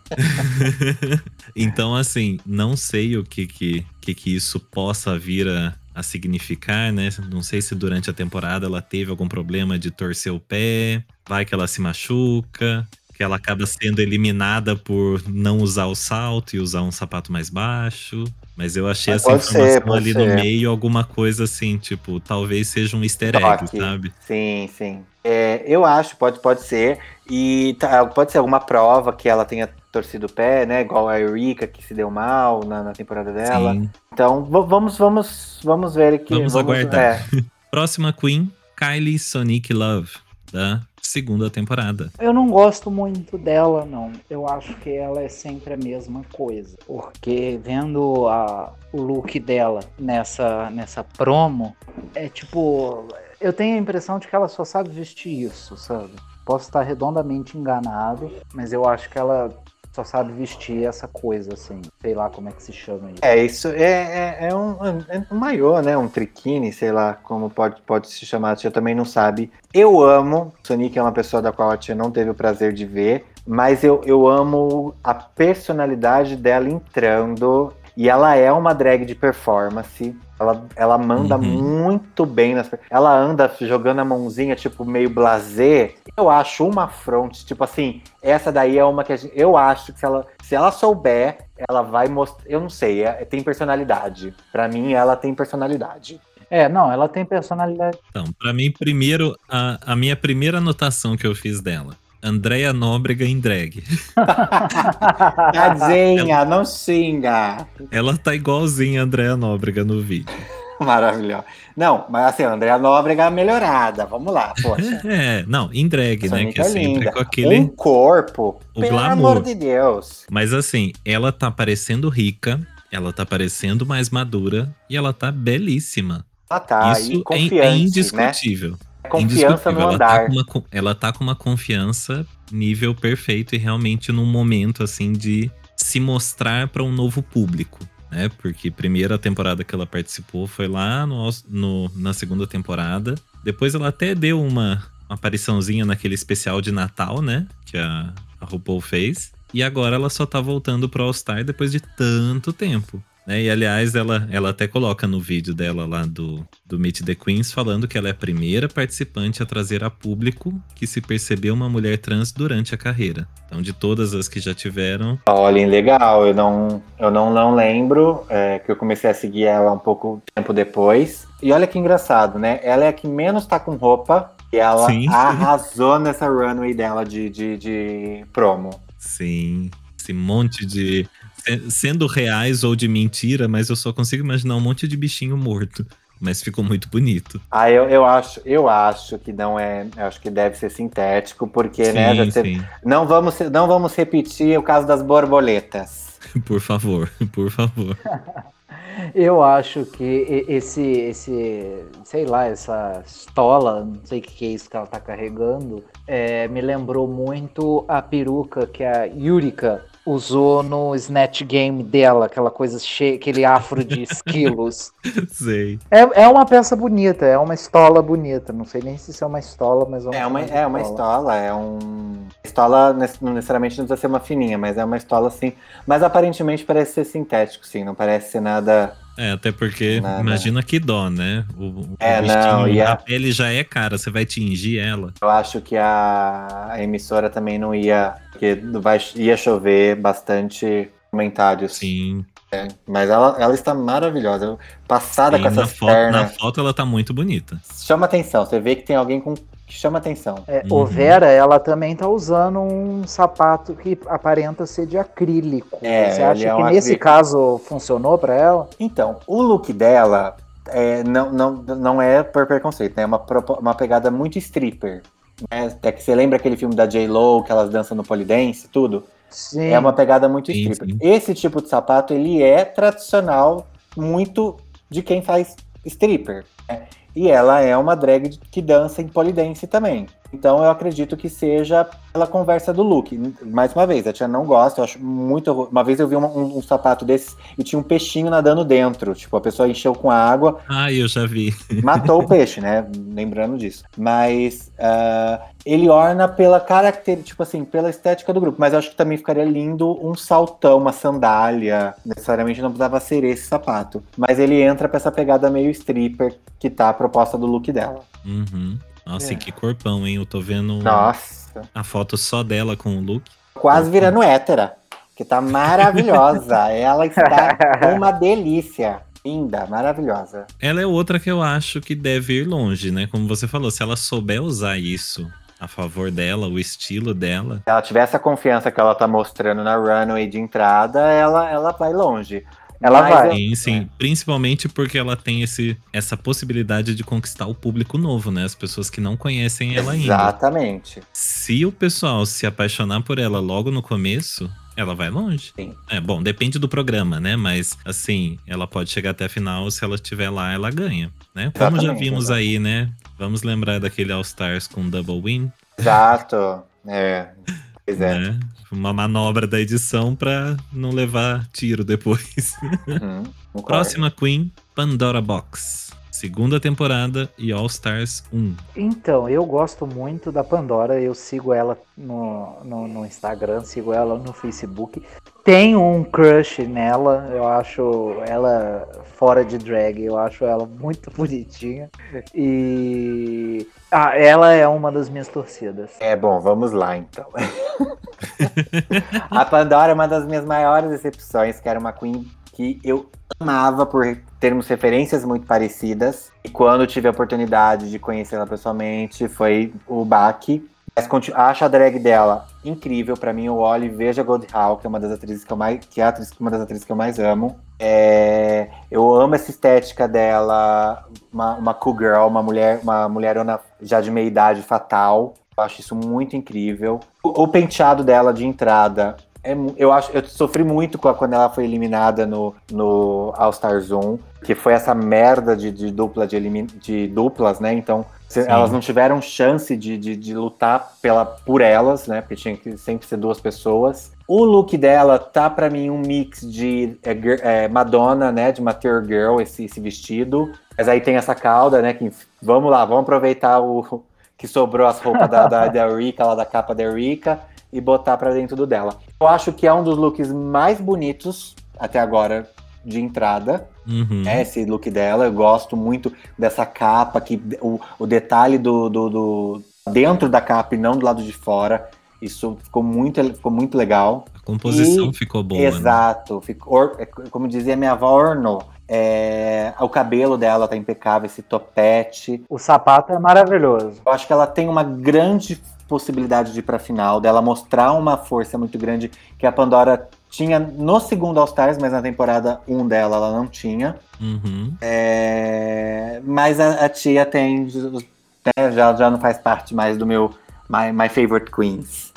Então, assim, não sei o que que, que, que isso possa vir a, a significar, né? Não sei se durante a temporada ela teve algum problema de torcer o pé, vai que ela se machuca, que ela acaba sendo eliminada por não usar o salto e usar um sapato mais baixo. Mas eu achei Mas essa pode informação ser, ali ser. no meio alguma coisa assim, tipo, talvez seja um easter egg, Toque. sabe? Sim, sim. É, eu acho, pode, pode ser. E tá, pode ser alguma prova que ela tenha torcido o pé, né? Igual a Eureka que se deu mal na, na temporada dela. Sim. Então vamos, vamos, vamos ver aqui. Vamos aguardar. é. Próxima Queen, Kylie Sonic Love, da segunda temporada. Eu não gosto muito dela, não. Eu acho que ela é sempre a mesma coisa. Porque vendo a- o look dela nessa, nessa promo, é tipo. Eu tenho a impressão de que ela só sabe vestir isso, sabe? Posso estar redondamente enganado, mas eu acho que ela só sabe vestir essa coisa, assim. Sei lá como é que se chama isso. É, isso é, é, é um, é um maiô, né? Um triquine, sei lá como pode, pode se chamar, a tia também não sabe. Eu amo, Sonic é uma pessoa da qual a tia não teve o prazer de ver, mas eu, eu amo a personalidade dela entrando. E ela é uma drag de performance. Ela, ela manda Uhum. muito bem nas. Ela anda jogando a mãozinha, tipo, meio blasé. Eu acho uma fronte, tipo assim, essa daí é uma que a gente, eu acho que se ela, se ela souber, ela vai mostrar. Eu não sei, é- tem personalidade. Pra mim, ela tem personalidade. É, não, ela tem personalidade. Então, pra mim, primeiro, a, a minha primeira anotação que eu fiz dela. Andréia Nóbrega em drag. Tadinha, não xinga. Ela tá igualzinha a Andréia Nóbrega no vídeo. Maravilhosa. Não, mas assim, a Andréa Nóbrega melhorada. Vamos lá, poxa. É, não, em drag, né? Sonic Que é é sempre linda. com aquele. Um corpo, O pelo glamour. amor de Deus. Mas assim, ela tá parecendo rica, ela tá parecendo mais madura e ela tá belíssima. Ah, tá. Isso e é, é confiante, né? Confiança no Indiscutível. Ela andar. tá, com uma, ela tá com uma confiança nível perfeito e realmente num momento assim de se mostrar para um novo público, né? Porque a primeira temporada que ela participou foi lá no, no- na segunda temporada. Depois ela até deu uma, uma apariçãozinha naquele especial de Natal, né? Que a, a RuPaul fez. E agora ela só tá voltando pro All Star depois de tanto tempo. Né? E aliás, ela, ela até coloca no vídeo dela lá do, do Meet the Queens falando que ela é a primeira participante a trazer a público que se percebeu uma mulher trans durante a carreira. Então, de todas as que já tiveram, Olhem, legal. Eu não, eu não, não lembro é, que eu comecei a seguir ela um pouco tempo depois. E olha que engraçado, né? Ela é a que menos tá com roupa e ela Sim. arrasou nessa runway dela de, de, de promo. sim, esse monte de. Se- Sendo reais ou de mentira, mas eu só consigo imaginar um monte de bichinho morto. Mas ficou muito bonito. Ah, eu, eu acho, eu acho que não é, eu acho que deve ser sintético, porque, né, já sim, teve- sim. não vamos, não vamos repetir o caso das borboletas. Por favor, por favor. Eu acho que esse, esse, sei lá, essa estola, não sei o que que é isso que ela tá carregando, é, me lembrou muito a peruca que a Yurika usou no Snatch Game dela, aquela coisa cheia, aquele afro de esquilos. Sei. É, é uma peça bonita, é uma estola bonita. Não sei nem se isso é uma estola, mas É uma, é uma estola, é um. Estola ne- não necessariamente não precisa ser uma fininha, mas é uma estola assim. Mas aparentemente parece ser sintético, sim, não parece ser nada. É, até porque Nada. imagina que dó, né? O, o É, bichinho, não, e a- a pele já é cara, você vai tingir ela. Eu acho que a, a emissora também não ia. Porque vai, ia chover bastante comentários. Sim. Mas ela, ela está maravilhosa. Passada Sim, com na, essas foto, na pernas. foto ela tá muito bonita. Chama atenção. Você vê que tem alguém com, que chama atenção. É, Uhum. O Vera, ela também tá usando um sapato que aparenta ser de acrílico. É, Você acha é que um nesse acrílico. caso funcionou pra ela? Então, o look dela é, não, não, não é por preconceito, né? É uma, uma pegada muito stripper. Né? Até que você lembra aquele filme da J-Lo, que elas dançam no polidense, tudo? Sim. É uma pegada muito Sim, stripper. sim. Esse tipo de sapato, ele é tradicional muito de quem faz stripper. né? E ela é uma drag que dança em polidense também. Então eu acredito que seja pela conversa do look. Mais uma vez, a tia não gosta, eu acho muito. Uma vez eu vi uma- um, um sapato desses e tinha um peixinho nadando dentro. Tipo, a pessoa encheu com água, Ah, eu já vi. matou o peixe, né? Lembrando disso. Mas ah, ele orna pela característica, tipo assim, pela estética do grupo. Mas eu acho que também ficaria lindo um saltão, uma sandália. Necessariamente não precisava ser esse sapato. Mas ele entra pra essa pegada meio stripper que tá a proposta do look dela. Uhum. Nossa, É. que corpão, hein? Eu tô vendo Nossa. a foto só dela com o look. Quase virando hétera. Que tá maravilhosa. Ela está uma delícia. Linda, maravilhosa. Ela é outra que eu acho que deve ir longe, né? Como você falou, se ela souber usar isso a favor dela, o estilo dela, Se ela tiver essa confiança que ela tá mostrando na runway de entrada, ela, ela vai longe. Ela Mas vai. sim, sim. Principalmente porque ela tem esse, essa possibilidade de conquistar o público novo, né? As pessoas que não conhecem ela ainda. Exatamente. Se o pessoal se apaixonar por ela logo no começo, ela vai longe. Sim. É, bom, depende do programa, né? Mas, assim, ela pode chegar até a final, se ela estiver lá, ela ganha, né? Como já Exatamente, vimos exato. aí, né? Vamos lembrar daquele All Stars com Double Win, Exato. É. Pois é. né? Uma manobra da edição pra não levar tiro depois. Uhum. Próxima Queen, Pandora Box. Segunda temporada e All Stars 1. Então, eu gosto muito da Pandora, eu sigo ela no, no, no Instagram, sigo ela no Facebook. Tenho um crush nela, eu acho ela fora de drag, eu acho ela muito bonitinha. E ah, ela é uma das minhas torcidas. É bom, vamos lá então. a Pandora é uma das minhas maiores decepções, que era uma Queen que eu amava por termos referências muito parecidas. E quando tive a oportunidade de conhecê-la pessoalmente, foi o baque. Mas acho a drag dela incrível. Pra mim, eu olho e vejo a Gold Hall, que é uma das atrizes que eu mais, que é atriz- uma das atrizes que eu mais amo. É, eu amo essa estética dela, uma, uma cool girl, uma mulher, uma mulherona já de meia idade fatal. Eu acho isso muito incrível. O, o penteado dela de entrada. É, eu acho, eu sofri muito com a- quando ela foi eliminada no, no All Star Zoom, que foi essa merda de, de dupla de, elimin, de duplas, né? Então Sim. elas não tiveram chance de, de, de lutar pela, por elas, né? Porque tinha que sempre ser duas pessoas. O look dela tá pra mim um mix de é, é, Madonna, né? De Material Girl, esse, esse vestido. Mas aí tem essa cauda, né? Que, vamos lá, vamos aproveitar o que sobrou as roupas da, da, da Rika, lá da capa da Rika, e botar pra dentro do dela. Eu acho que é um dos looks mais bonitos até agora de entrada Uhum. né, esse look dela. Eu gosto muito dessa capa, que o, o detalhe do, do, do- dentro da capa e não do lado de fora. Isso ficou muito, ficou muito legal. A composição E- ficou boa. né? Exato. Ficou, or- é, como dizia minha avó, ornou. É, o cabelo dela tá impecável, esse topete. O sapato é maravilhoso. Eu acho que ela tem uma grande possibilidade de ir pra final, dela mostrar uma força muito grande que a Pandora tinha no segundo All Stars, mas na temporada 1 dela ela não tinha. Uhum. É, mas a, a tia tem. né, já, já não faz parte mais do meu My, my Favorite Queens.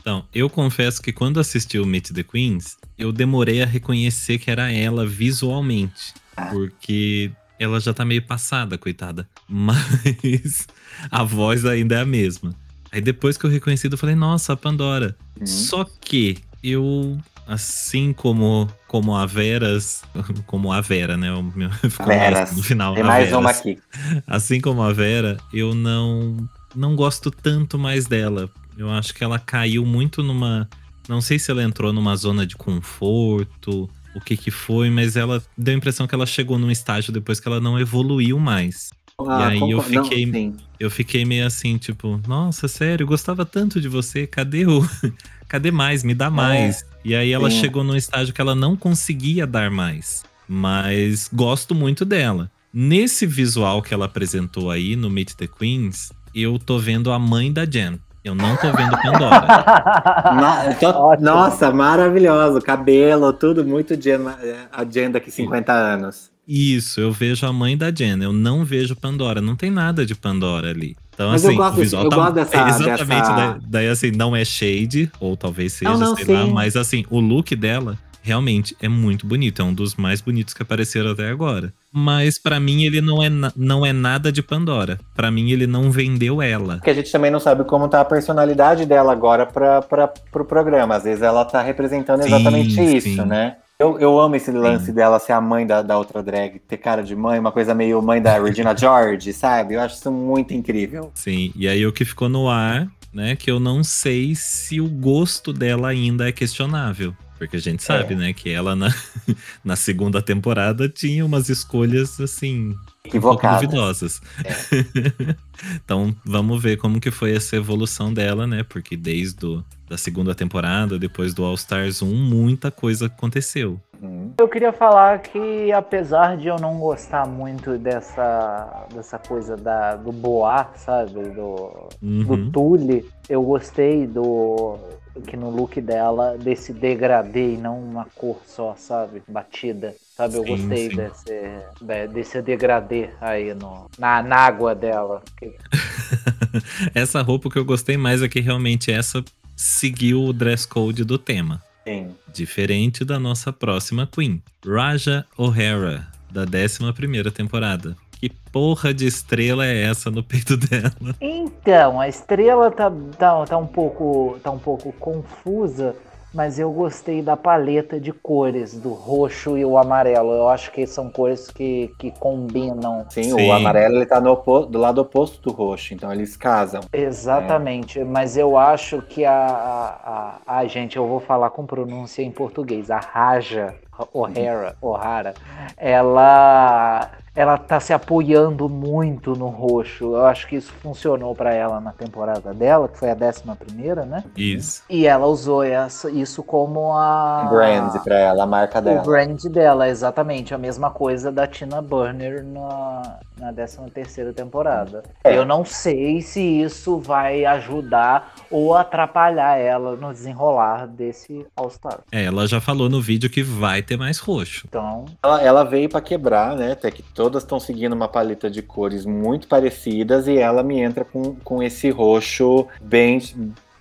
Então, eu confesso que quando assisti o Meet the Queens, eu demorei a reconhecer que era ela visualmente. Ah. Porque ela já tá meio passada, coitada. Mas a voz ainda é a mesma. Aí depois que eu reconheci, eu falei, nossa, a Pandora. Uhum. Só que eu, assim como, como a Veras, como a Vera, né? O meu, ficou Veras. no final. Tem mais uma aqui. Assim como a Vera, eu não não gosto tanto mais dela. Eu acho que ela caiu muito numa, não sei se ela entrou numa zona de conforto, o que que foi, mas ela deu a impressão que ela chegou num estágio depois que ela não evoluiu mais. Ah, aí eu. Não, fiquei- sim. Eu fiquei meio assim, tipo, nossa, sério, eu gostava tanto de você, cadê o cadê mais? Me dá mais. e aí ela sim. chegou num estágio que ela não conseguia dar mais. Mas gosto muito dela. Nesse visual que ela apresentou aí no Meet the Queens, eu tô vendo a mãe da Jen. Eu não tô vendo Pandora. Ma- to- Ótimo. Nossa, maravilhoso. Cabelo, tudo muito Jen, a Jen daqui 50 anos. Isso, eu vejo a mãe da Jen. Eu não vejo Pandora. Não tem nada de Pandora ali. Então, Mas eu assim, gosto o visual eu tá gosto dessa- exatamente. dessa- Daí, daí, assim, não é shade, ou talvez seja, Não, não, sei lá. sim. Mas, assim, o look dela realmente é muito bonito. É um dos mais bonitos que apareceram até agora. Mas pra mim ele não é, não é nada de Pandora. Pra mim ele não vendeu ela. Porque a gente também não sabe como tá a personalidade dela agora para pra, pro programa. Às vezes ela tá representando Sim, exatamente isso, sim. né? Eu, eu amo esse lance dela ser a mãe da, da outra drag, ter cara de mãe, uma coisa meio mãe da Regina George, sabe? Eu acho isso muito incrível. Sim, e aí o que ficou no ar, né, que eu não sei se o gosto dela ainda é questionável. Porque a gente sabe, né, que ela na, na segunda temporada tinha umas escolhas, assim, um pouco Equivocada. duvidosas. então, vamos ver como que foi essa evolução dela, né? Porque desde o, da segunda temporada, depois do All Stars 1, muita coisa aconteceu. Uhum. Eu queria falar que, apesar de eu não gostar muito dessa, dessa coisa da, do boa, sabe? Do, do Uhum. Tule, eu gostei do. Que no look dela, desse degradê e não uma cor só, sabe? Batida. Sabe? Eu Sim, gostei sim. desse, de- desse degradê aí no, na, na água dela. Essa roupa que eu gostei mais é que realmente essa seguiu o dress code do tema. Sim. Diferente da nossa próxima Queen, Raja O'Hara, da 11 temporada. Que porra de estrela é essa no peito dela? Então, a estrela tá, tá, tá, um pouco, tá um pouco confusa, mas eu gostei da paleta de cores, do roxo e o amarelo. Eu acho que são cores que, que combinam. Sim, Sim. o amarelo ele tá no do lado oposto do roxo, então eles casam. Exatamente, mas eu acho que a, a, a, a- gente, eu vou falar com pronúncia em português, a Raja O'Hara, O'Hara, ela ela tá se apoiando muito no roxo. Eu acho que isso funcionou pra ela na temporada dela, que foi a décima primeira, né? Isso. E ela usou essa, isso como a Brand pra ela, a marca o dela. brand dela, exatamente. A mesma coisa da Tina Burner na, na 13 terceira temporada. É. Eu não sei se isso vai ajudar ou atrapalhar ela no desenrolar desse All-Star. É, ela já falou no vídeo que vai ter mais roxo. Então, Ela, ela veio pra quebrar, né? Até que todas estão seguindo uma paleta de cores muito parecidas e ela me entra com, com esse roxo bem,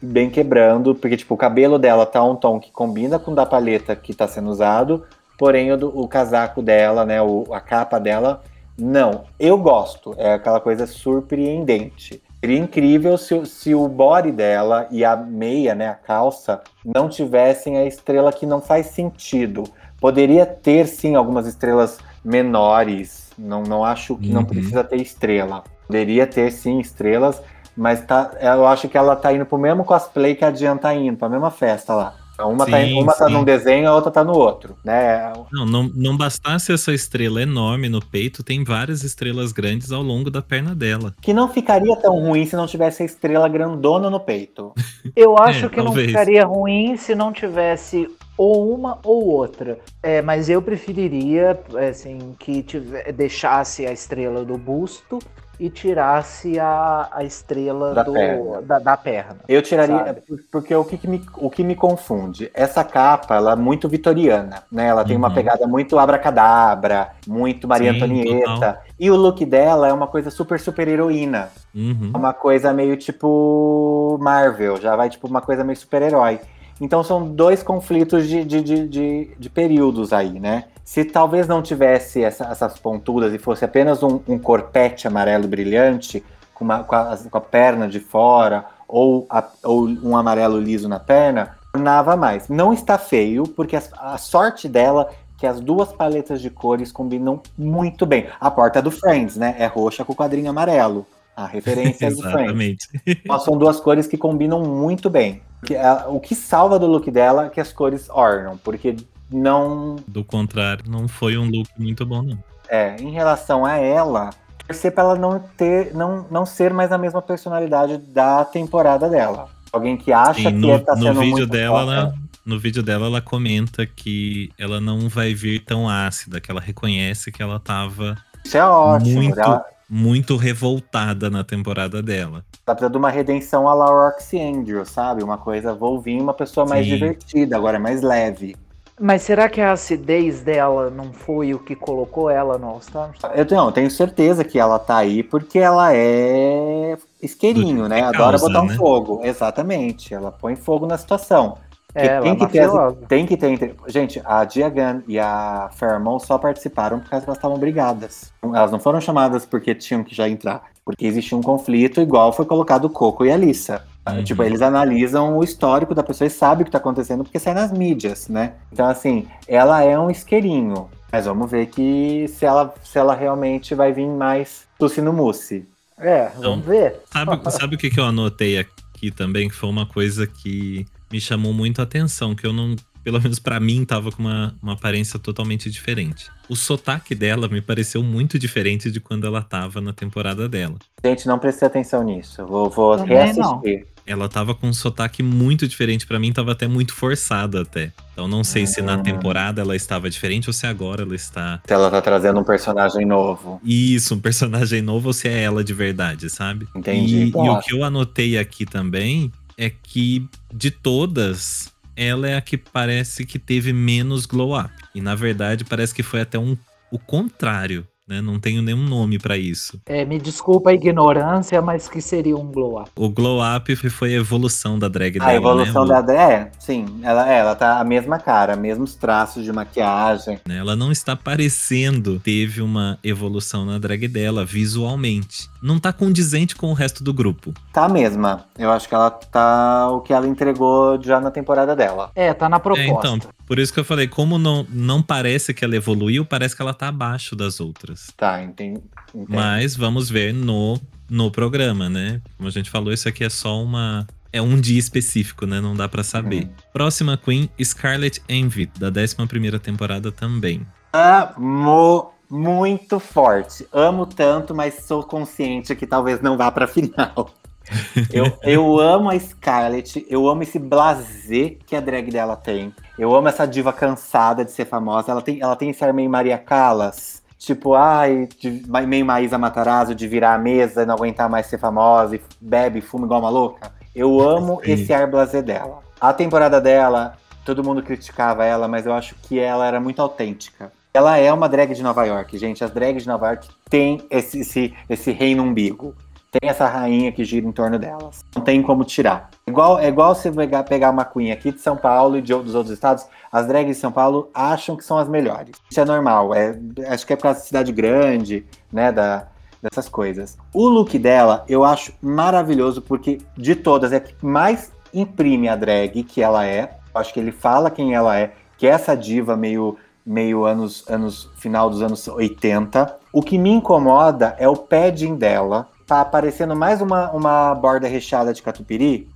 bem quebrando, porque tipo, o cabelo dela tá um tom que combina com o da paleta que tá sendo usado, porém o, o casaco dela, né? O, a capa dela, não. Eu gosto, é aquela coisa surpreendente. Seria incrível se, se o body dela e a meia, né, a calça, não tivessem a estrela que não faz sentido. Poderia ter sim algumas estrelas menores. Não, não acho que não Uhum. precisa ter estrela. Poderia ter sim estrelas, mas tá, eu acho que ela tá indo pro mesmo cosplay que a Jean tá indo, pra mesma festa lá. Uma, tá, Sim, uma tá num desenho, a outra tá no outro, né? Não, não, não bastasse essa estrela enorme no peito, tem várias estrelas grandes ao longo da perna dela. Que não ficaria tão ruim se não tivesse a estrela grandona no peito. eu acho É, que não talvez. ficaria ruim se não tivesse ou uma ou outra. É, mas eu preferiria assim que tive- deixasse a estrela do busto e tirasse a, a estrela Da do- perna. Da, da perna. Eu tiraria, Sabe? por- porque o que, que me, o que me confunde? Essa capa, ela é muito vitoriana, né? Ela tem uma Uhum. pegada muito abracadabra, muito Maria Sim, Antonieta. total. E o look dela é uma coisa super, super heroína. Uhum. É uma coisa meio tipo Marvel, já vai tipo uma coisa meio super-herói. Então são dois conflitos de, de, de, de, de períodos aí, né? Se talvez não tivesse essa- essas pontudas e fosse apenas um, um corpete amarelo brilhante, com, uma- com a, com a perna de fora, ou, a- ou um amarelo liso na perna, tornava mais. Não está feio, porque as- a, sorte dela é que as duas paletas de cores combinam muito bem. A porta do Friends, né? É roxa com o quadrinho amarelo. A referência é. Exatamente. Mas são duas cores que combinam muito bem. Ah, o que salva do look dela é que as cores ornam, porque não. Do contrário, não foi um look muito bom, não. É, em relação a ela, torcer pra ela não ter, não, não ser mais a mesma personalidade da temporada dela. Alguém que acha Sim, que no, tá no sendo vídeo muito dela, ela, no vídeo dela, ela comenta que ela não vai vir tão ácida, que ela reconhece que ela tava Isso é ótimo. muito, Ela, muito revoltada na temporada dela. ela precisa de uma redenção à la Roxy Andrew, sabe? Uma coisa, vou vir uma pessoa mais Sim. divertida, agora é mais leve. Mas será que a acidez dela não foi o que colocou ela no All Stars? Eu tenho, eu tenho certeza que ela tá aí porque ela é isqueirinho, né? Adora causa, botar um né? fogo. Exatamente. Ela põe fogo na situação. É, ela tem, que ter as- tem que ter. Gente, a Diagan e a Fairmont só participaram por causa que elas estavam brigadas. Elas não foram chamadas porque tinham que já entrar. Porque existia um conflito, igual foi colocado o Coco e a Alissa. Uhum. Tipo, eles analisam o histórico da pessoa e sabem o que tá acontecendo porque sai nas mídias, né? Então, assim, ela é um isqueirinho. Mas vamos ver que se ela, se ela realmente vai vir mais Tussi no Mousse. É, vamos ver. Sabe, sabe o que, que eu anotei aqui também? Que foi uma coisa que me chamou muito a atenção, que eu não. Pelo menos pra mim, tava com uma, uma aparência totalmente diferente. O sotaque dela me pareceu muito diferente de quando ela tava na temporada dela. Gente, não prestei atenção nisso. Vou, vou reassistir. Ela tava com um sotaque muito diferente pra mim, tava até muito forçada até. Então não sei se na Hum. temporada ela estava diferente ou se agora ela está Se ela tá trazendo um personagem novo. Isso, um personagem novo ou se é ela de verdade, sabe? Entendi. E, e o que eu anotei aqui também é que de todas, ela é a que parece que teve menos glow up. E na verdade parece que foi até um, o contrário, né? Não tenho nenhum nome pra isso. É, me desculpa a ignorância, mas que seria um glow up. O glow up foi a evolução da drag A dela, evolução né? da é, sim, ela, é, ela tá a mesma cara, mesmos traços de maquiagem. né? Ela não está parecendo teve uma evolução na drag dela visualmente. Não tá condizente com o resto do grupo. Tá a mesma. Eu acho que ela tá o que ela entregou já na temporada dela. É, tá na É, proposta. então, por isso que eu falei, como não, não parece que ela evoluiu, parece que ela tá abaixo das outras. Tá, entendi. entendi. Mas vamos ver no, no programa, né? Como a gente falou, isso aqui é só uma. É um dia específico, né? Não dá pra saber. Uhum. Próxima Queen, Scarlet Envy, da 11 temporada também. Amo muito forte. Amo tanto, mas sou consciente que talvez não vá pra final. eu, eu amo a Scarlett, eu amo esse blazer que a drag dela tem. Eu amo essa diva cansada de ser famosa. Ela tem, ela tem esse ar meio Maria Callas. Tipo, ai, de- meio Maísa Matarazzo de virar a mesa e não aguentar mais ser famosa e bebe, fuma igual uma louca. Eu amo Sim. esse ar blazer dela. A temporada dela, todo mundo criticava ela, mas eu acho que ela era muito autêntica. Ela é uma drag de Nova York, gente. As drags de Nova York têm esse, esse, esse reino umbigo. Tem essa rainha que gira em torno delas. Não tem como tirar. Igual, é igual você pegar, pegar uma queen aqui de São Paulo e de, dos outros estados. As drags de São Paulo acham que são as melhores. Isso é normal. É, acho que é por causa da cidade grande, né? Da, dessas coisas. O look dela eu acho maravilhoso, porque de todas é que mais imprime a drag que ela é. Acho que ele fala quem ela é, que é essa diva meio, meio anos, anos final dos anos 80. O que me incomoda é o padding dela. Tá aparecendo mais uma, uma borda recheada de catupiry.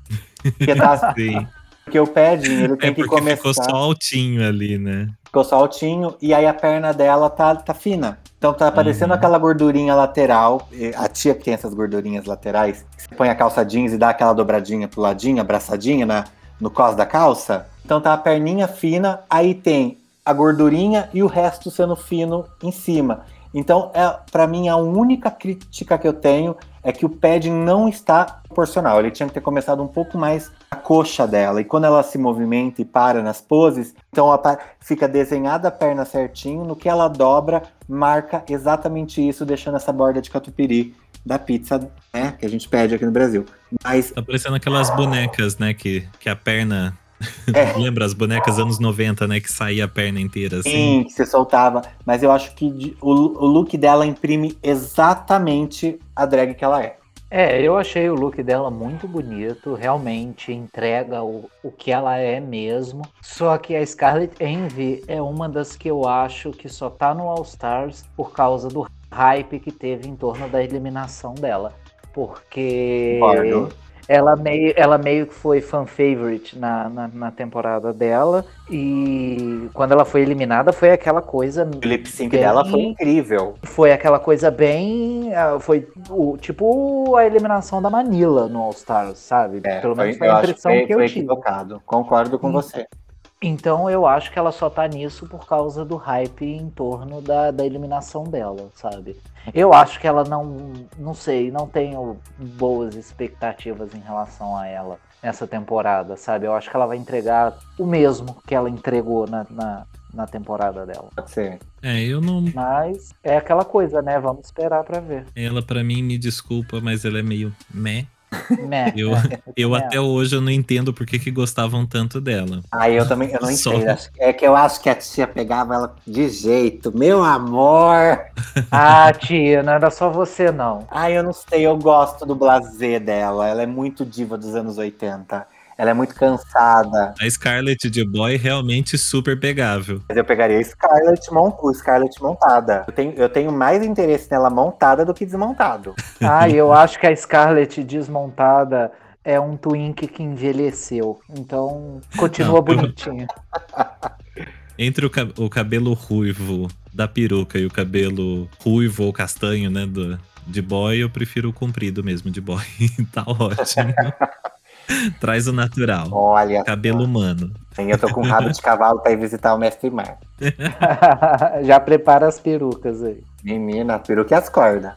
Porque, tá, Sim. porque o padding ele tem É que começar. ficou só altinho ali, né? Ficou só altinho e aí a perna dela tá, tá fina. Então tá aparecendo Uhum. aquela gordurinha lateral. A tia que tem essas gordurinhas laterais, que você põe a calça jeans e dá aquela dobradinha pro ladinho, abraçadinha na, no cos da calça. Então tá a perninha fina, aí tem a gordurinha e o resto sendo fino em cima. Então, é, para mim, a única crítica que eu tenho é que o padding não está proporcional. Ele tinha que ter começado um pouco mais a coxa dela. E quando ela se movimenta e para nas poses, então fica desenhada a perna certinho. No que ela dobra, marca exatamente isso, deixando essa borda de catupiry da pizza, né? Que a gente pede aqui no Brasil. Mas Tá parecendo aquelas bonecas, né? Que, que a perna. É. Lembra as bonecas anos 90, né? Que saía a perna inteira assim. Sim, que você soltava. Mas eu acho que o, o look dela imprime exatamente a drag que ela é. É, eu achei o look dela muito bonito, realmente entrega o, o que ela é mesmo. Só que a Scarlet Envy é uma das que eu acho que só tá no All Stars por causa do hype que teve em torno da eliminação dela. Porque Concordo. Ela meio, ela meio que foi fan favorite na, na, na temporada dela. E quando ela foi eliminada foi aquela coisa O lip sync Bem- dela foi incrível. foi aquela coisa bem. ah, Foi o, tipo a eliminação da Manila no All Stars, sabe? É, Pelo foi, menos foi eu a que impressão foi, que eu foi tive. equivocado. Concordo com Hum. você. Então eu acho que ela só tá nisso por causa do hype em torno da, da eliminação dela, sabe? Eu acho que ela não. Não sei, não tenho boas expectativas em relação a ela nessa temporada, sabe? Eu acho que ela vai entregar o mesmo que ela entregou na, na, na temporada dela. Pode ser. É, eu não. Mas é aquela coisa, né? Vamos esperar pra ver. Ela, pra mim, me desculpa, mas ela é meio meh. Meh. Eu, eu até hoje eu não entendo por que, que gostavam tanto dela. Aí eu também eu não Só. entendo. Acho- É que eu acho que a tia pegava ela de jeito. Meu amor! Ah, tia, não era só você, não. Ai, eu não sei, eu gosto do blazer dela. Ela é muito diva dos anos 80. Ela é muito cansada. A Scarlett de Boy realmente super pegável. Mas eu pegaria a Scarlett, mon o Scarlett montada. Eu tenho, eu tenho mais interesse nela montada do que desmontado. Ah, eu acho que a Scarlett desmontada é um twink que envelheceu. Então, continua Não, eu- bonitinha. Entre o, ca- o cabelo ruivo da peruca e o cabelo ruivo ou castanho, né, do, de boy, eu prefiro o comprido mesmo de boy. tá ótimo. Traz o natural. Olha, Cabelo humano. Sim, eu tô com rabo de cavalo pra ir visitar o Mestre Mar. Já prepara as perucas aí. Menina, peruca e as cordas.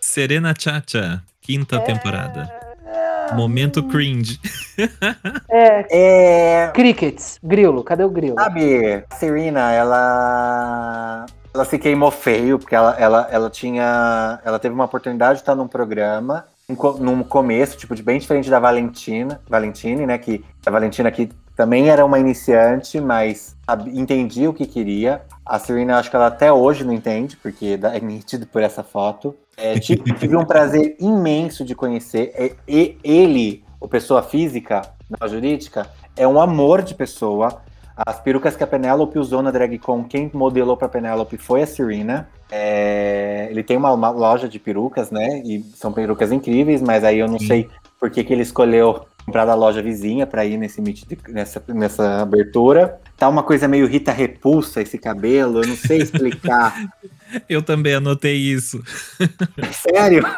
Serena Chacha, quinta temporada. Momento cringe. É, É. crickets, grilo, cadê o grilo? Sabe, a Serena, ela. Ela se queimou feio, porque ela, ela, ela tinha. Ela teve uma oportunidade de estar num programa, num co- num começo, tipo, de bem diferente da Valentina, Valentine, né? Que a Valentina que também era uma iniciante, mas entendia o que queria. A Serena, acho que ela até hoje não entende, porque é nítido por essa foto. É, tive, tive um prazer imenso de conhecer. É, e ele, o pessoa física, não jurídica, é um amor de pessoa. As perucas que a Penélope usou na DragCon, quem modelou pra Penélope foi a Serena. É, ele tem uma, uma loja de perucas, né? E são perucas incríveis, mas aí eu não Sim. sei por que, que ele escolheu comprar da loja vizinha pra ir nesse meet de- nessa, nessa abertura. Tá uma coisa meio Rita Repulsa esse cabelo, eu não sei explicar. Eu também anotei isso. Sério?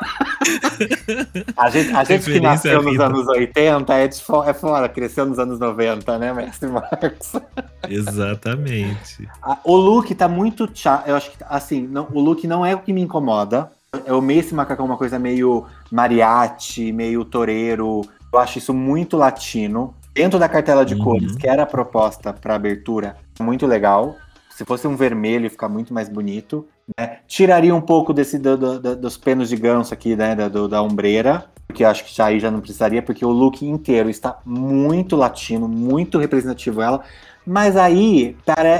A gente, a gente que nasceu nos anos 80 é, de é fora, cresceu nos anos 90, né, Mestre Marcos? Exatamente. O look tá muito chato. Eu acho que, assim, não, o look não é o que me incomoda. Eu amei esse macacão uma coisa meio mariachi, meio toureiro. Eu acho isso muito latino. Dentro da cartela de Uhum. cores, que era a proposta para abertura, muito legal. Se fosse um vermelho, ia ficar muito mais bonito. Né? Tiraria um pouco desse do- do- do- dos penos de ganso aqui, né? Da, do- da ombreira. Porque eu acho que já aí já não precisaria, porque o look inteiro está muito latino, muito representativo ela. Mas aí,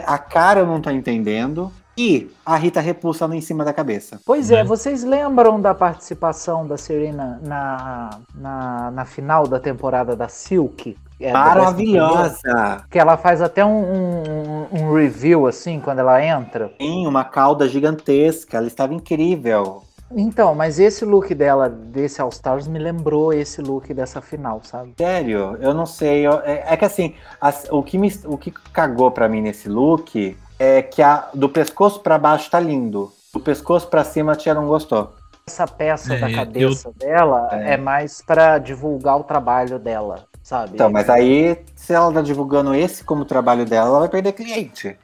a cara eu não tô entendendo. E a Rita repulsa em cima da cabeça. Pois é, né? vocês lembram da participação da Serena na, na, na final da temporada da Silk? É, Maravilhosa! Que ela faz até um, um, um review, assim, quando ela entra. Tem uma cauda gigantesca, ela estava incrível. Então, mas esse look dela, desse All Stars, me lembrou esse look dessa final, sabe? Sério, eu não sei. eu- é, é que assim, as- o, que me, o que cagou pra mim nesse look é que a, do pescoço pra baixo tá lindo. Do pescoço pra cima a tia não gostou. Essa peça É, da eu- cabeça dela É. é. mais pra divulgar o trabalho dela, sabe? Então, mas aí, se ela tá divulgando esse como trabalho dela, ela vai perder cliente.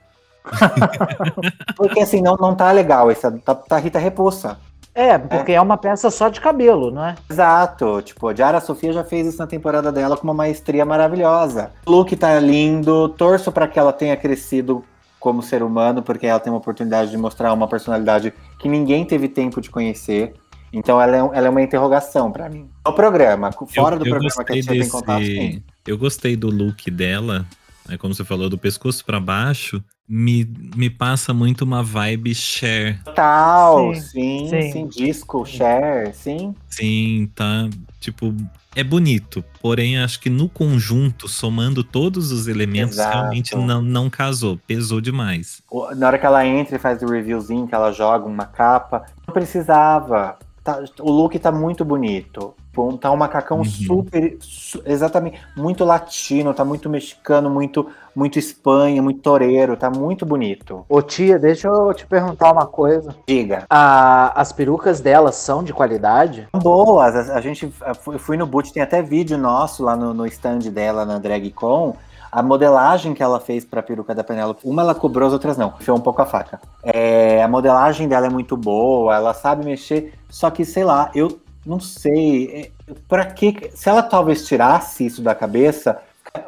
Porque assim, não, não tá legal. Esse, tá, tá Rita Repulsa. É, porque é. uma peça só de cabelo, não é? Exato. Tipo, a Diara Sofia já fez isso na temporada dela com uma maestria maravilhosa. O look tá lindo. Torço pra que ela tenha crescido como ser humano, porque ela tem uma oportunidade de mostrar uma personalidade que ninguém teve tempo de conhecer. Então ela é, um- ela é uma interrogação pra mim. No programa, fora eu, do eu programa que a gostei tia tem contato, sim. Eu gostei do look dela, né, como você falou, do pescoço pra baixo. Me, me passa muito uma vibe Cher. Total, Sim, sim, sim, sim. disco, share, sim. Sim, tá. Tipo, é bonito. Porém, acho que no conjunto, somando todos os elementos, Exato. realmente não, não casou. Pesou demais. O- Na hora que ela entra e faz o reviewzinho, que ela joga uma capa, não precisava. Tá- o look tá muito bonito. Tá um macacão Uhum. super. su- exatamente. Muito latino, tá muito mexicano, muito, muito Espanha, muito toreiro, tá muito bonito. Ô tia, deixa eu te perguntar uma coisa. Diga. A- as perucas delas são de qualidade? Boas, a, a gente fui, fui no boot, tem até vídeo nosso lá no, no stand dela na DragCon. A modelagem que ela fez pra peruca da Penélope, uma ela cobrou, as outras não. Foi um pouco a faca. É, a modelagem dela é muito boa, ela sabe mexer, só que, sei lá, eu não sei. É, pra que. Se ela talvez tirasse isso da cabeça,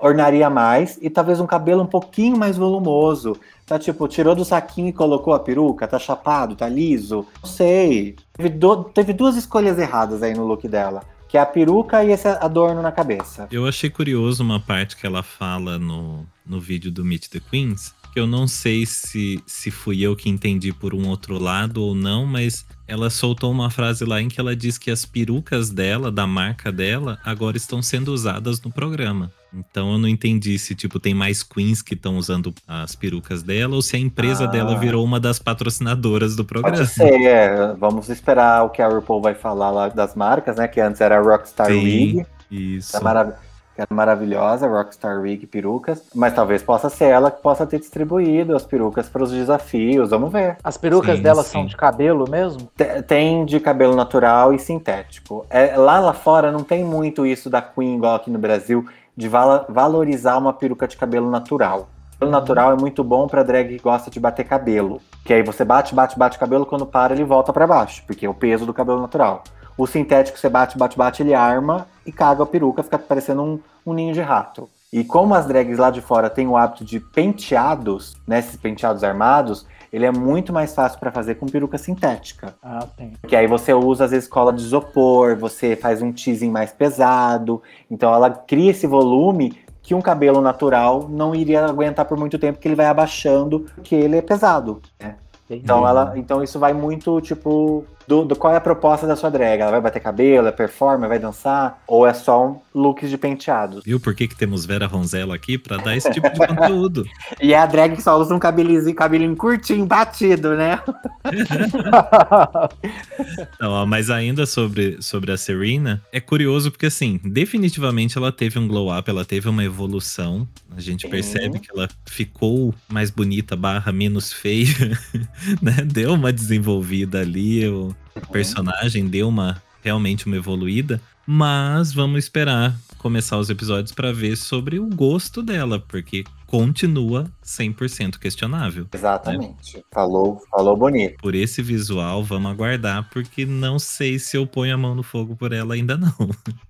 ornaria mais e talvez um cabelo um pouquinho mais volumoso. Tá tipo, tirou do saquinho e colocou a peruca, tá chapado, tá liso. Não sei. Teve, do- teve duas escolhas erradas aí no look dela. Que é a peruca e esse adorno na cabeça. Eu achei curioso uma parte que ela fala no, no vídeo do Meet the Queens, que eu não sei se, se fui eu que entendi por um outro lado ou não, mas ela soltou uma frase lá em que ela diz que as perucas dela, da marca dela, agora estão sendo usadas no programa. Então eu não entendi se, tipo, tem mais queens que estão usando as perucas dela ou se a empresa Ah. dela virou uma das patrocinadoras do programa. Pode ser, é. vamos esperar o que a RuPaul vai falar lá das marcas, né? Que antes era a Rockstar Sim, Wig, Isso. que é marav- que era maravilhosa, Rockstar Wig perucas. Mas talvez possa ser ela que possa ter distribuído as perucas para os desafios, vamos ver. As perucas Sim, dela sim. são de cabelo mesmo? Te- Tem de cabelo natural e sintético. É, lá lá fora não tem muito isso da Queen, igual aqui no Brasil, de valorizar uma peruca de cabelo natural. O cabelo natural é muito bom pra drag que gosta de bater cabelo. Que aí você bate, bate, bate o cabelo, quando para ele volta pra baixo, porque é o peso do cabelo natural. O sintético você bate, bate, bate, ele arma e caga a peruca, fica parecendo um, um ninho de rato. E como as drags lá de fora têm o hábito de penteados, né, esses penteados armados, ele é muito mais fácil pra fazer com peruca sintética. Ah, tem. Porque aí você usa, às vezes, cola de isopor, você faz um teasing mais pesado. Então ela cria esse volume que um cabelo natural não iria aguentar por muito tempo, porque ele vai abaixando, porque ele é pesado. né? Então, ela, então isso vai muito, tipo, do, do qual é a proposta da sua drag. Ela vai bater cabelo, é performer, vai dançar? Ou é só um looks de penteados? Viu por que, que temos Vera Ronzella aqui? Pra dar esse tipo de conteúdo. E é a drag que só usa um cabelinho, cabelinho curtinho, batido, né? Não, mas ainda sobre, sobre a Serena, é curioso porque, assim, definitivamente ela teve um glow up, ela teve uma evolução. A gente Sim. percebe que ela ficou mais bonita, barra menos feia, né? Deu uma desenvolvida ali, o personagem deu uma realmente uma evoluída. Mas vamos esperar começar os episódios pra ver sobre o gosto dela, porque continua 100% questionável. Exatamente. Falou, falou bonito. Por esse visual, vamos aguardar, porque não sei se eu ponho a mão no fogo por ela ainda não.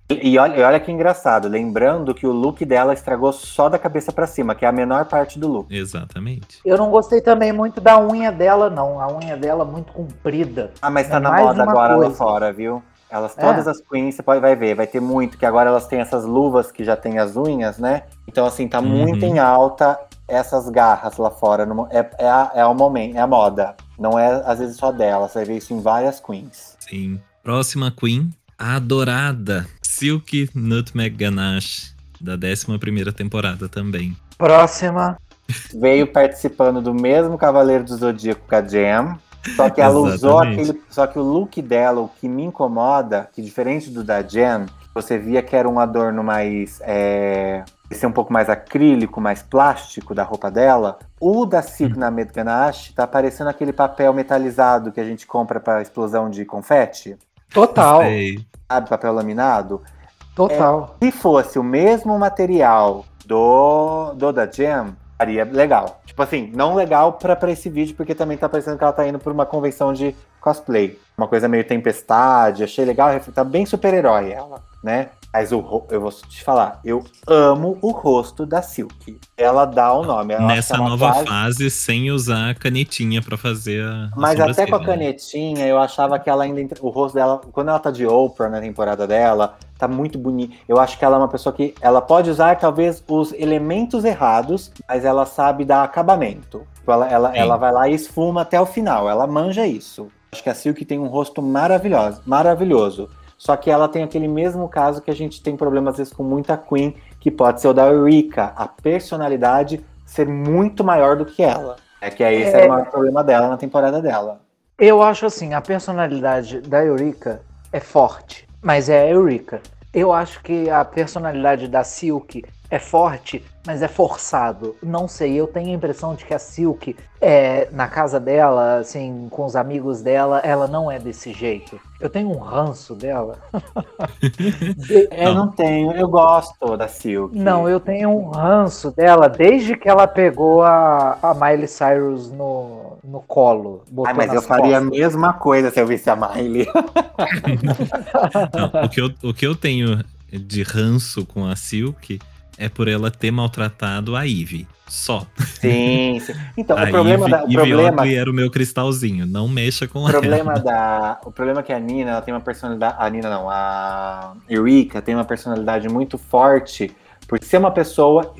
E olha, e olha que engraçado, lembrando que o look dela estragou só da cabeça pra cima, que é a menor parte do look. Exatamente. Eu não gostei também muito da unha dela, não. A unha dela muito comprida. Ah, mas tá É na mais moda agora lá coisa. fora, viu? Elas, É. todas as queens, você pode, vai ver, vai ter muito, que agora elas têm essas luvas que já tem as unhas, né? Então, assim, tá Uhum. muito em alta essas garras lá fora. no é, é, a, é o momento, é a moda. Não é, às vezes, só dela. Você vai ver isso em várias queens. Sim. Próxima Queen, a adorada Silk Nutmeg Ganache, da 11 temporada também. Próxima. Veio participando do mesmo Cavaleiro do Zodíaco com a Jam. Só que ela usou aquele. Só que o look dela, o que me incomoda, que diferente do da Jam, você via que era um adorno mais. É, esse é um pouco mais acrílico, mais plástico da roupa dela. O da Silk na Med Ganache tá parecendo aquele papel metalizado que a gente compra para explosão de confete. Total. Sei. Sabe, papel laminado? Total. Se fosse o mesmo material do, do da Jam, faria legal. Tipo assim, não legal pra, pra esse vídeo, porque também tá parecendo que ela tá indo pra uma convenção de cosplay. Uma coisa meio tempestade, achei legal, tá bem super-herói ela, né? Mas o, eu vou te falar, eu amo o rosto da Silk. Ela dá o nome. Nessa nova fase, sem usar a canetinha pra fazer a. Mas até com a sobrancelha. canetinha, eu achava que ela ainda. O rosto dela, quando ela tá de Oprah na temporada dela, tá muito bonito. Eu acho que ela é uma pessoa que. Ela pode usar, talvez, os elementos errados, mas ela sabe dar acabamento. Tipo, Ela, ela, Sim. ela vai lá e esfuma até o final. Ela manja isso. Acho que a Silk tem um rosto maravilhoso. Maravilhoso. Só que ela tem aquele mesmo caso que a gente tem problemas, às vezes, com muita Queen, que pode ser o da Eureka. A personalidade ser muito maior do que ela. É que aí esse É. era o maior problema dela na temporada dela. Eu acho assim, a personalidade da Eureka é forte, mas é a Eureka. Eu acho que a personalidade da Silk é forte, mas é forçado. Não sei, eu tenho a impressão de que a Silk, é, na casa dela, assim, com os amigos dela, ela não é desse jeito. Eu tenho um ranço dela. De- Eu não tenho, eu gosto da Silk. Não, eu tenho um ranço dela desde que ela pegou a, a Miley Cyrus no, no colo. botou Ai, mas eu faria a costas. mesma coisa se eu visse a Miley. Não, o, que eu, o que eu tenho de ranço com a Silk é por ela ter maltratado a Ivy. Só. Sim, sim. Então, a o problema, Ivy, da, o Ivy problema, era o meu cristalzinho. Não mexa com o problema ela. da, o problema é que a Nina, ela tem uma personalidade, a Nina não, a Eureka tem uma personalidade muito forte por ser uma pessoa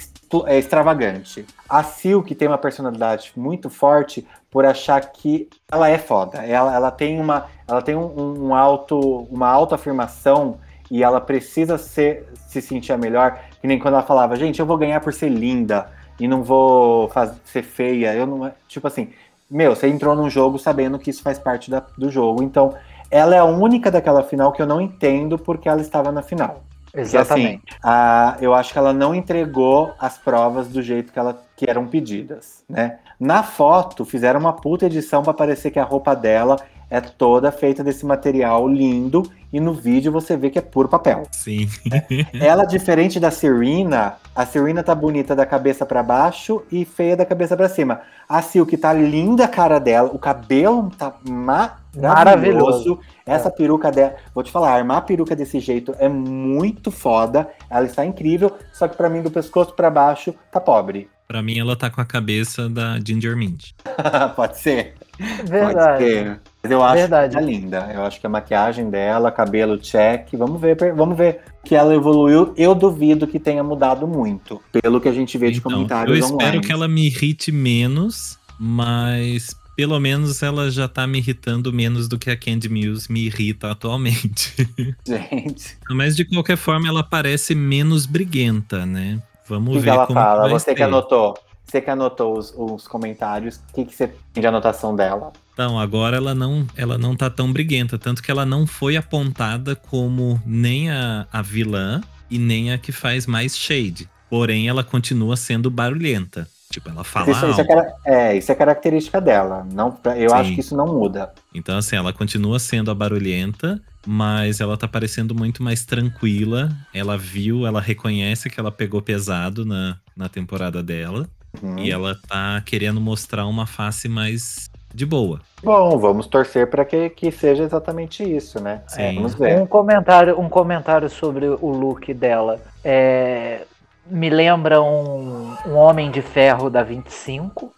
é, extravagante. A Silk tem uma personalidade muito forte por achar que ela é foda. Ela, ela tem uma, ela tem um, um auto, uma autoafirmação e ela precisa ser, se sentir melhor. Que nem quando ela falava, gente, eu vou ganhar por ser linda e não vou faz, ser feia. Eu não, tipo assim, meu, você entrou num jogo sabendo que isso faz parte da- do jogo. Então, ela é a única daquela final que eu não entendo porque ela estava na final. Exatamente. A, eu acho que ela não entregou as provas do jeito que, ela, que eram pedidas, né? Na foto, fizeram uma puta edição para parecer que a roupa dela é toda feita desse material lindo e no vídeo você vê que é puro papel. Sim. Ela, diferente da Serena, a Serena tá bonita da cabeça para baixo e feia da cabeça para cima. A Silk tá linda a cara dela, o cabelo tá maravilhoso. Maravilhoso. Essa peruca dela, vou te falar, armar a peruca desse jeito é muito foda. Ela está incrível, só que para mim do pescoço para baixo tá pobre. Pra mim, ela tá com a cabeça da Ginger Mint. Pode ser. Pode Verdade. ser. Mas eu acho Verdade. que tá linda. Eu acho que a maquiagem dela, cabelo check. Vamos ver, vamos ver que ela evoluiu. Eu duvido que tenha mudado muito, pelo que a gente vê de Então, comentários eu espero online. que ela me irrite menos, mas pelo menos ela já tá me irritando menos do que a Candy Mills me irrita atualmente. Gente, mas de qualquer forma, ela parece menos briguenta, né? Vamos que, ver que ela como fala? vai Você que ser. anotou. Você que anotou os, os comentários, o que, que você tem de anotação dela? Então, agora ela não, ela não tá tão briguenta, tanto que ela não foi apontada como nem a, a vilã e nem a que faz mais shade. Porém, ela continua sendo barulhenta. Tipo, ela fala Isso, isso é, é, isso é característica dela. Não, eu Sim. acho que isso não muda. Então, assim, ela continua sendo a barulhenta, mas ela tá parecendo muito mais tranquila. Ela viu, ela reconhece que ela pegou pesado na, na temporada dela. Uhum. E ela tá querendo mostrar uma face mais de boa. Bom, vamos torcer para que, que seja exatamente isso, né? Sim. É, vamos ver. Um comentário, um comentário sobre o look dela. É, me lembra um, um Homem de Ferro da 25.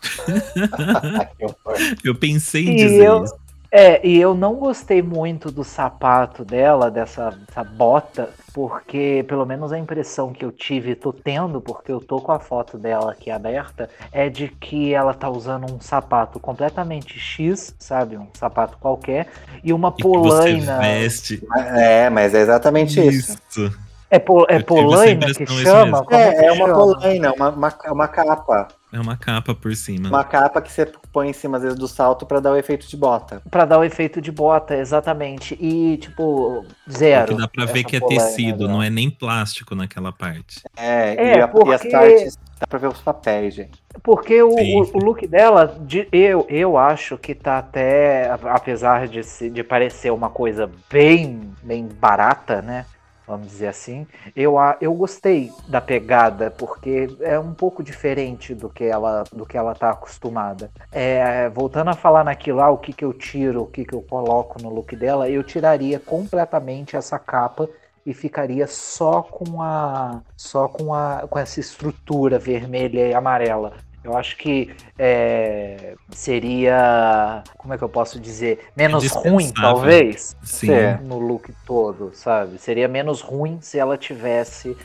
Ai, que horror. Eu pensei em dizer eu- isso. É, e eu não gostei muito do sapato dela, dessa, dessa bota, porque pelo menos a impressão que eu tive, tô tendo, porque eu tô com a foto dela aqui aberta, é de que ela tá usando um sapato completamente X, sabe? Um sapato qualquer, e uma E que você polaina. veste É, mas é exatamente isso. isso. É, po, é polaina que chama? Como É, que é uma chama? polaina, uma, uma, uma capa. É uma capa por cima. Uma capa que você põe em cima, às vezes, do salto para dar o efeito de bota. Pra dar o efeito de bota, exatamente. E, tipo, zero. Porque dá pra ver que é tecido, né? não é nem plástico naquela parte. É, É, e, a- porque- e as partes. Dá pra ver os papéis, gente. Porque o, Sim. o- o look dela, de- eu, eu acho que tá até, apesar de, se- de parecer uma coisa bem, bem barata, né? Vamos dizer assim, eu, eu gostei da pegada, porque é um pouco diferente do que ela, do que ela tá acostumada. É, voltando a falar naquilo, ah, o que, que eu tiro, o que, que eu coloco no look dela, eu tiraria completamente essa capa e ficaria só com a só com a com essa estrutura vermelha e amarela. Eu acho que é, seria como é que eu posso dizer menos ruim talvez Sim. No look todo, sabe? Seria menos ruim se ela tivesse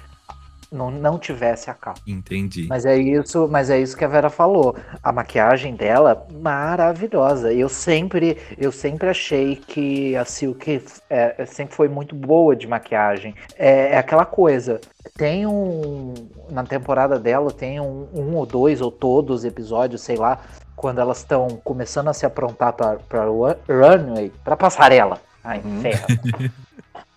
não, não tivesse a capa. Entendi. Mas é isso, mas é isso que a Vera falou. A maquiagem dela maravilhosa. Eu sempre, eu sempre achei que a Silk é, sempre foi muito boa de maquiagem. É, é aquela coisa. Tem um na temporada dela tem um, um ou dois ou todos os episódios, sei lá, quando elas estão começando a se aprontar para o runway, para passarela. Ai, Uhum.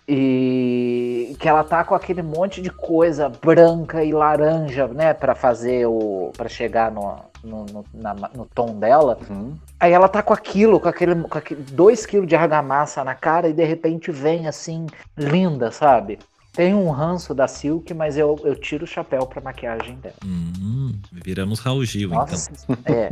E que ela tá com aquele monte de coisa branca e laranja, né, Pra fazer o para chegar no no, no, na- no tom dela. Uhum. Aí ela tá com aquilo, com aquele, com aquele 2 kg de argamassa na cara e de repente vem assim linda, sabe? Tem um ranço da Silk, mas eu, eu tiro o chapéu pra maquiagem dela. Hum, viramos Raul Gil, então. Nossa, é.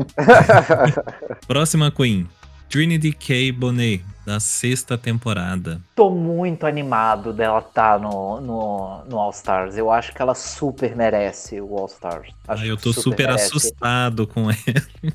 Próxima Queen. Trinity K. Bonet. Da sexta temporada. Tô muito animado dela estar no, no, no All Stars. Eu acho que ela super merece o All Stars. Acho Ah, eu tô super, merece. assustado com ela.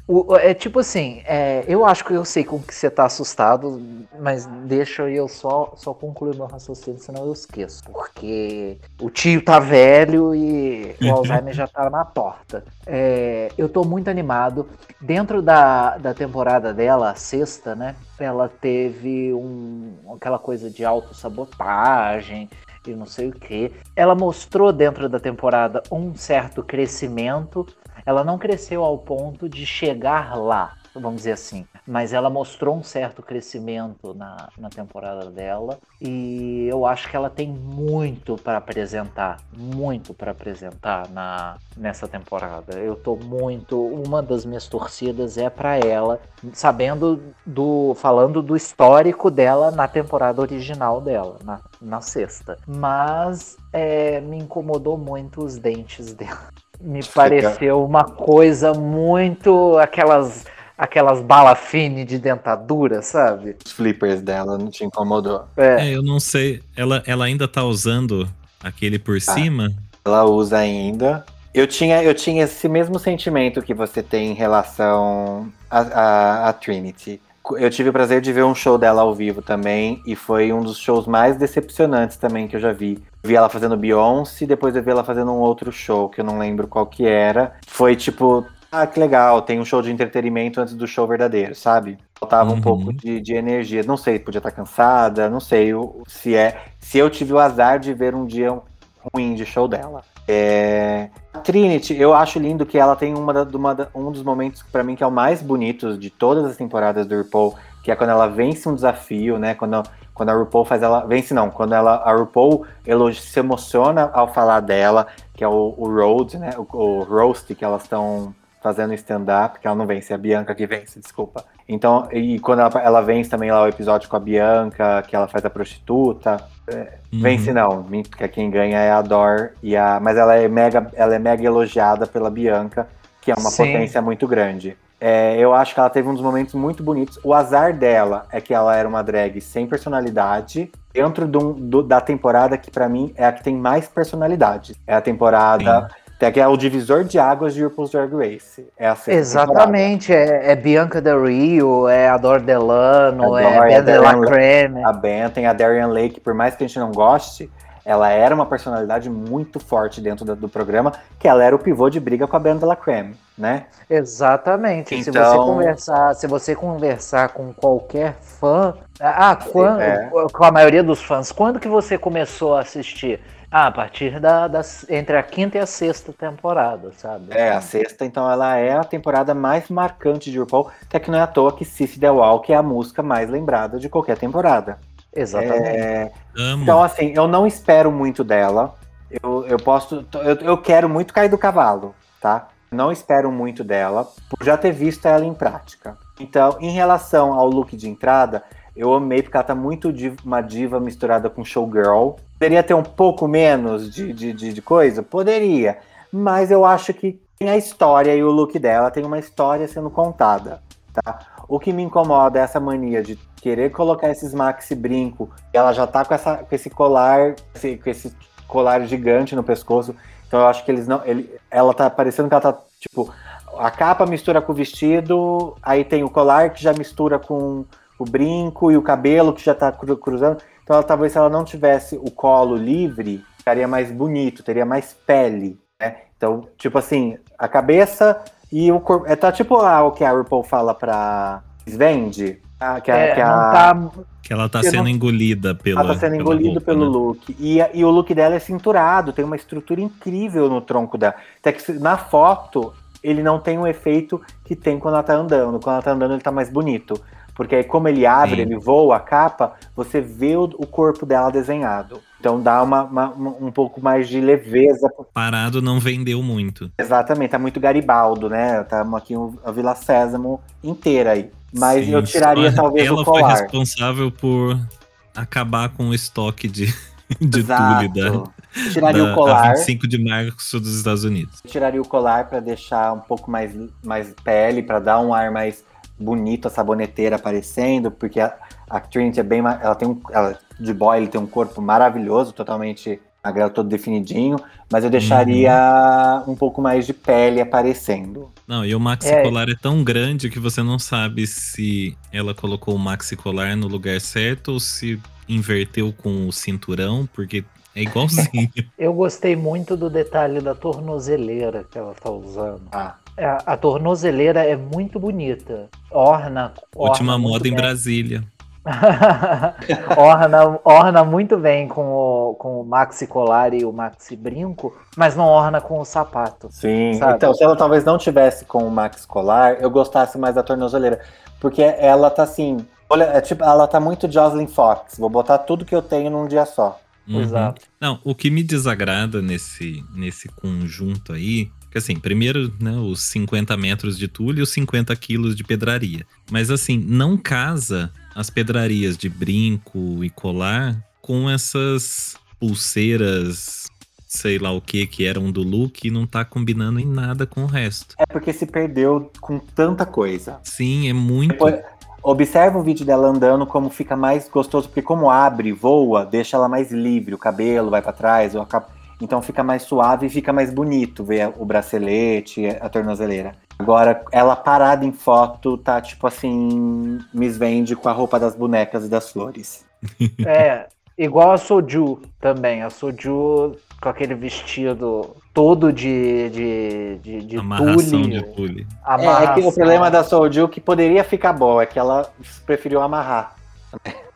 O- é tipo assim, é, eu acho que eu sei com que você tá assustado, mas deixa eu só, só concluir meu raciocínio, senão eu esqueço. Porque o tio tá velho e o Alzheimer já tá na porta. É, eu tô muito animado. Dentro da, da temporada dela, a sexta, né? Ela teve um, aquela coisa de autossabotagem e não sei o que. Ela mostrou dentro da temporada um certo crescimento. Ela não cresceu ao ponto de chegar lá, vamos dizer assim. Mas ela mostrou um certo crescimento na, na temporada dela. E eu acho que ela tem muito para apresentar. Muito para apresentar na, nessa temporada. Eu tô muito. Uma das minhas torcidas é para ela, sabendo do. falando do histórico dela na temporada original dela, na, na sexta. Mas é, me incomodou muito os dentes dela. Me pareceu uma coisa muito. aquelas. Aquelas bala fine de dentadura, sabe? Os flippers dela não te incomodou. É. É, eu não sei. Ela, ela ainda tá usando aquele por cima? Ela usa ainda. Eu tinha, eu tinha esse mesmo sentimento que você tem em relação a, a, a Trinity. Eu tive o prazer de ver um show dela ao vivo também, e foi um dos shows mais decepcionantes também que eu já vi. Vi ela fazendo Beyoncé, depois eu vi ela fazendo um outro show, que eu não lembro qual que era. Foi tipo, ah, que legal, tem um show de entretenimento antes do show verdadeiro, sabe? Faltava um Uhum. pouco de, de energia. Não sei, podia estar cansada, não sei se é. Se eu tive o azar de ver um dia ruim de show dela. É... A Trinity, eu acho lindo que ela tem uma, uma um dos momentos pra mim que é o mais bonito de todas as temporadas do RuPaul, que é quando ela vence um desafio, né? Quando, quando a RuPaul faz ela. Vence não, quando ela, a RuPaul elogi- se emociona ao falar dela, que é o, o Road, né? O, o roast que elas estão fazendo stand-up, que ela não vence, é a Bianca que vence, desculpa. Então, e quando ela, ela vence também lá o episódio com a Bianca, que ela faz a prostituta. Uhum. Vence não, minto, que quem ganha é a Dor e a, mas ela é mega, ela é mega elogiada pela Bianca, que é uma Sim. potência muito grande. É, eu acho que ela teve um dos momentos muito bonitos. O azar dela é que ela era uma drag sem personalidade dentro do- do- da temporada que pra mim é a que tem mais personalidade. É a temporada até que é o divisor de águas de RuPaul's Drag Race. É a. Exatamente, é, é Bianca Del Rio, é Ador Delano, Adore, é Ben de la Creme. A Ben tem a Darian Lake, por mais que a gente não goste, ela era uma personalidade muito forte dentro do, do programa, que ela era o pivô de briga com a Ben de la Creme, né? Exatamente. Se Então- você conversar, se você conversar com qualquer fã, ah, quando, É. com a maioria dos fãs, quando que você começou a assistir? Ah, a partir da, das entre a quinta e a sexta temporada, sabe? É, a sexta, então, ela é a temporada mais marcante de RuPaul, até que não é à toa que Sissy The que é a música mais lembrada de qualquer temporada. Exatamente. É, Amo. então, assim, eu não espero muito dela. Eu, eu posso. Eu, eu quero muito cair do cavalo, tá? Não espero muito dela, por já ter visto ela em prática. Então, em relação ao look de entrada, eu amei, porque ela tá muito div- uma diva misturada com showgirl. Poderia ter um pouco menos de, de, de, de coisa? Poderia. Mas eu acho que tem a história e o look dela tem uma história sendo contada, tá? O que me incomoda é essa mania de querer colocar esses maxi brinco. Ela já tá com, essa, com esse colar, esse- com esse colar gigante no pescoço. Então eu acho que eles não. Ele, ela tá parecendo que ela tá, tipo, a capa mistura com o vestido, aí tem o colar que já mistura com o brinco e o cabelo que já tá cru- cruzando. Então ela, talvez se ela não tivesse o colo livre, ficaria mais bonito, teria mais pele, né? Então, tipo assim, a cabeça e o corpo. É, tá tipo lá o que a RuPaul fala pra Svende. ah, Que, a- É, que a- tá Que ela tá Eu sendo não- engolida pela. ela tá sendo roupa, pelo né? look. E, e o look dela é cinturado, tem uma estrutura incrível no tronco dela. Até que na foto, ele não tem o efeito que tem quando ela tá andando. Quando ela tá andando, ele tá mais bonito. Porque aí, como ele abre, Sim. ele voa a capa, você vê o, o corpo dela desenhado. Então dá uma, uma- um pouco mais de leveza. Parado não vendeu muito. Exatamente, tá muito Garibaldo, né? Tá aqui a Vila Sésamo inteira aí. Mas Sim, eu tiraria talvez ela o foi colar. responsável por acabar com o estoque de, de Exato. tule da, Eu tiraria da o colar. a 25 de março dos Estados Unidos. Eu tiraria o colar para deixar um pouco mais, mais pele, para dar um ar mais bonito a saboneteira aparecendo, porque a, a Trinity é bem. Ela tem um. Ela, de boy, ele tem um corpo maravilhoso, totalmente magrelo, todo definidinho, mas eu deixaria um pouco mais de pele aparecendo. Não, e o maxi É. colar é tão grande que você não sabe se ela colocou o maxi colar no lugar certo ou se inverteu com o cinturão, porque é igualzinho. Eu gostei muito do detalhe da tornozeleira que ela tá usando. Ah, É, A, a tornozeleira é muito bonita. Orna. Última orna moda em bem. Brasília. orna, orna muito bem com o, com o maxi colar e o maxi brinco, mas não orna com o sapato. sim. Sabe? Então, se ela talvez não tivesse com o Max Colar, eu gostasse mais da tornozeleira. Porque ela tá assim. Olha, é tipo, ela tá muito Jocelyn Fox. Vou botar tudo que eu tenho num dia só. Uhum. Exato. Não, o que me desagrada nesse, nesse conjunto aí, que assim, primeiro, né, os 50 metros de tule e os 50 quilos de pedraria. Mas assim, não casa as pedrarias de brinco e colar com essas pulseiras, sei lá o que, que eram do look e não tá combinando em nada com o resto. É porque se perdeu com tanta coisa. Sim, é muito. Depois, observa o vídeo dela andando, como fica mais gostoso, porque como abre, voa, deixa ela mais livre, o cabelo vai pra trás, o acab- então fica mais suave e fica mais bonito ver o bracelete, a tornozeleira. Agora, ela parada em foto, tá tipo assim, Miss Vende com a roupa das bonecas e das flores. É, igual a Soju também. A Soju com aquele vestido todo de, de, de, de amarração tule. de tule. É, é que o problema da Soju que poderia ficar bom, é que ela preferiu amarrar. É.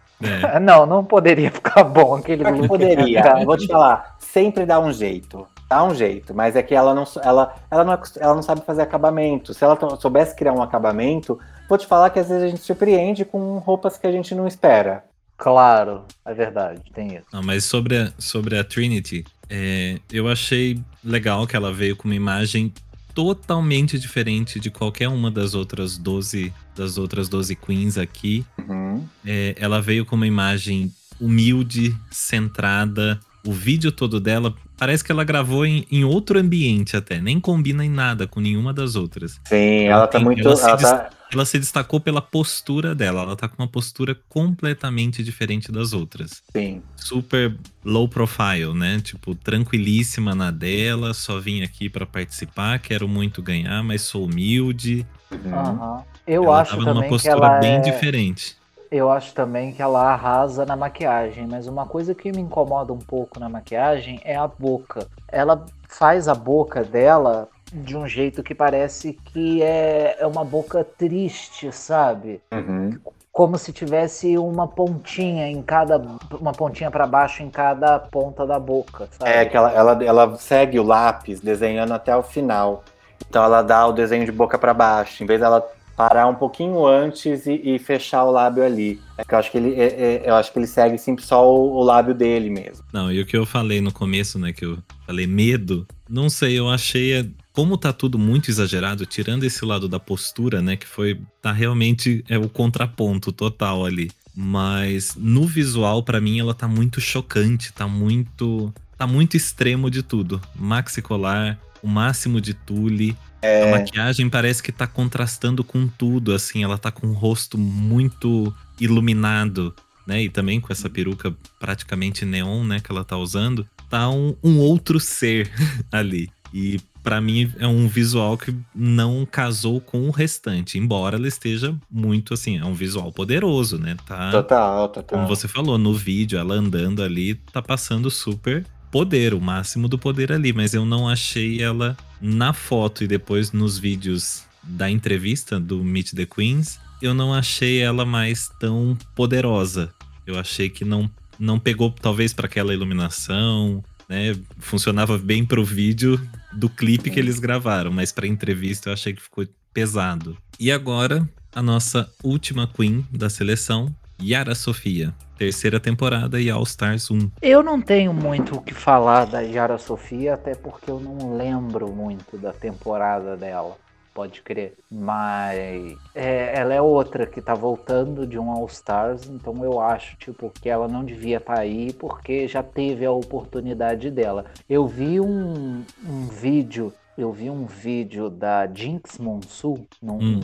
Não, não poderia ficar bom aquele look. poderia, cara. eu vou te falar, sempre dá um jeito. Dá um jeito, mas é que ela não, ela, ela não, é ela não sabe fazer acabamento. Se ela soubesse criar um acabamento, vou te falar que às vezes a gente surpreende com roupas que a gente não espera. Claro, é verdade, tem isso. Não, mas sobre a, sobre a Trinity, é, eu achei legal que ela veio com uma imagem totalmente diferente de qualquer uma das outras 12, das outras 12 queens aqui. Uhum. É, ela veio com uma imagem humilde, centrada. O vídeo todo dela parece que ela gravou em, em outro ambiente até, nem combina em nada com nenhuma das outras. Sim, Ela ela tá tem- muito. ela se Ela dis- tá, Ela se destacou pela postura dela, ela tá com uma postura completamente diferente das outras. sim. super low profile, né? Tipo, tranquilíssima na dela, só vim aqui pra participar, quero muito ganhar, mas sou humilde. Uhum. Aham. Eu ela acho tava numa também que postura ela bem é... diferente. Eu acho também que ela arrasa na maquiagem, mas uma coisa que me incomoda um pouco na maquiagem é a boca. Ela faz a boca dela de um jeito que parece que é, é uma boca triste, sabe? Uhum. Como se tivesse uma pontinha em cada. uma pontinha pra baixo em cada ponta da boca, sabe? É que ela, ela, ela segue o lápis desenhando até o final. Então ela dá o desenho de boca pra baixo, em vez dela parar um pouquinho antes e, e fechar o lábio ali. É eu acho que ele, é- é- eu acho que ele segue sempre só o, o lábio dele mesmo. Não, e o que eu falei no começo, né, que eu falei medo, não sei, eu achei é, como tá tudo muito exagerado, tirando esse lado da postura, né, que foi tá realmente é o contraponto total ali. Mas no visual pra mim ela tá muito chocante, tá muito tá muito extremo de tudo. Maxi colar, o máximo de tule, É. a maquiagem parece que tá contrastando com tudo, assim, ela tá com o rosto muito iluminado, né? E também com essa peruca praticamente neon, né, que ela tá usando, tá um, um outro ser ali. E pra mim é um visual que não casou com o restante, embora ela esteja muito assim, é um visual poderoso, né? Tá Total, total. como você falou, no vídeo, ela andando ali, tá passando super poder, o máximo do poder ali, mas eu não achei ela na foto e depois nos vídeos da entrevista do Meet the Queens, eu não achei ela mais tão poderosa. Eu achei que não, não pegou talvez para aquela iluminação, né? Funcionava bem pro vídeo do clipe que eles gravaram, mas pra entrevista eu achei que ficou pesado. E agora, a nossa última queen da seleção, Yara Sofia. Terceira temporada e All Stars 1. Eu não tenho muito o que falar da Yara Sofia, até porque eu não lembro muito da temporada dela. Pode crer. Mas é, ela é outra que tá voltando de um All Stars, então eu acho, tipo, que ela não devia estar aí porque já teve a oportunidade dela. Eu vi um, um vídeo eu vi um vídeo da Jinx Monsu, num Hum.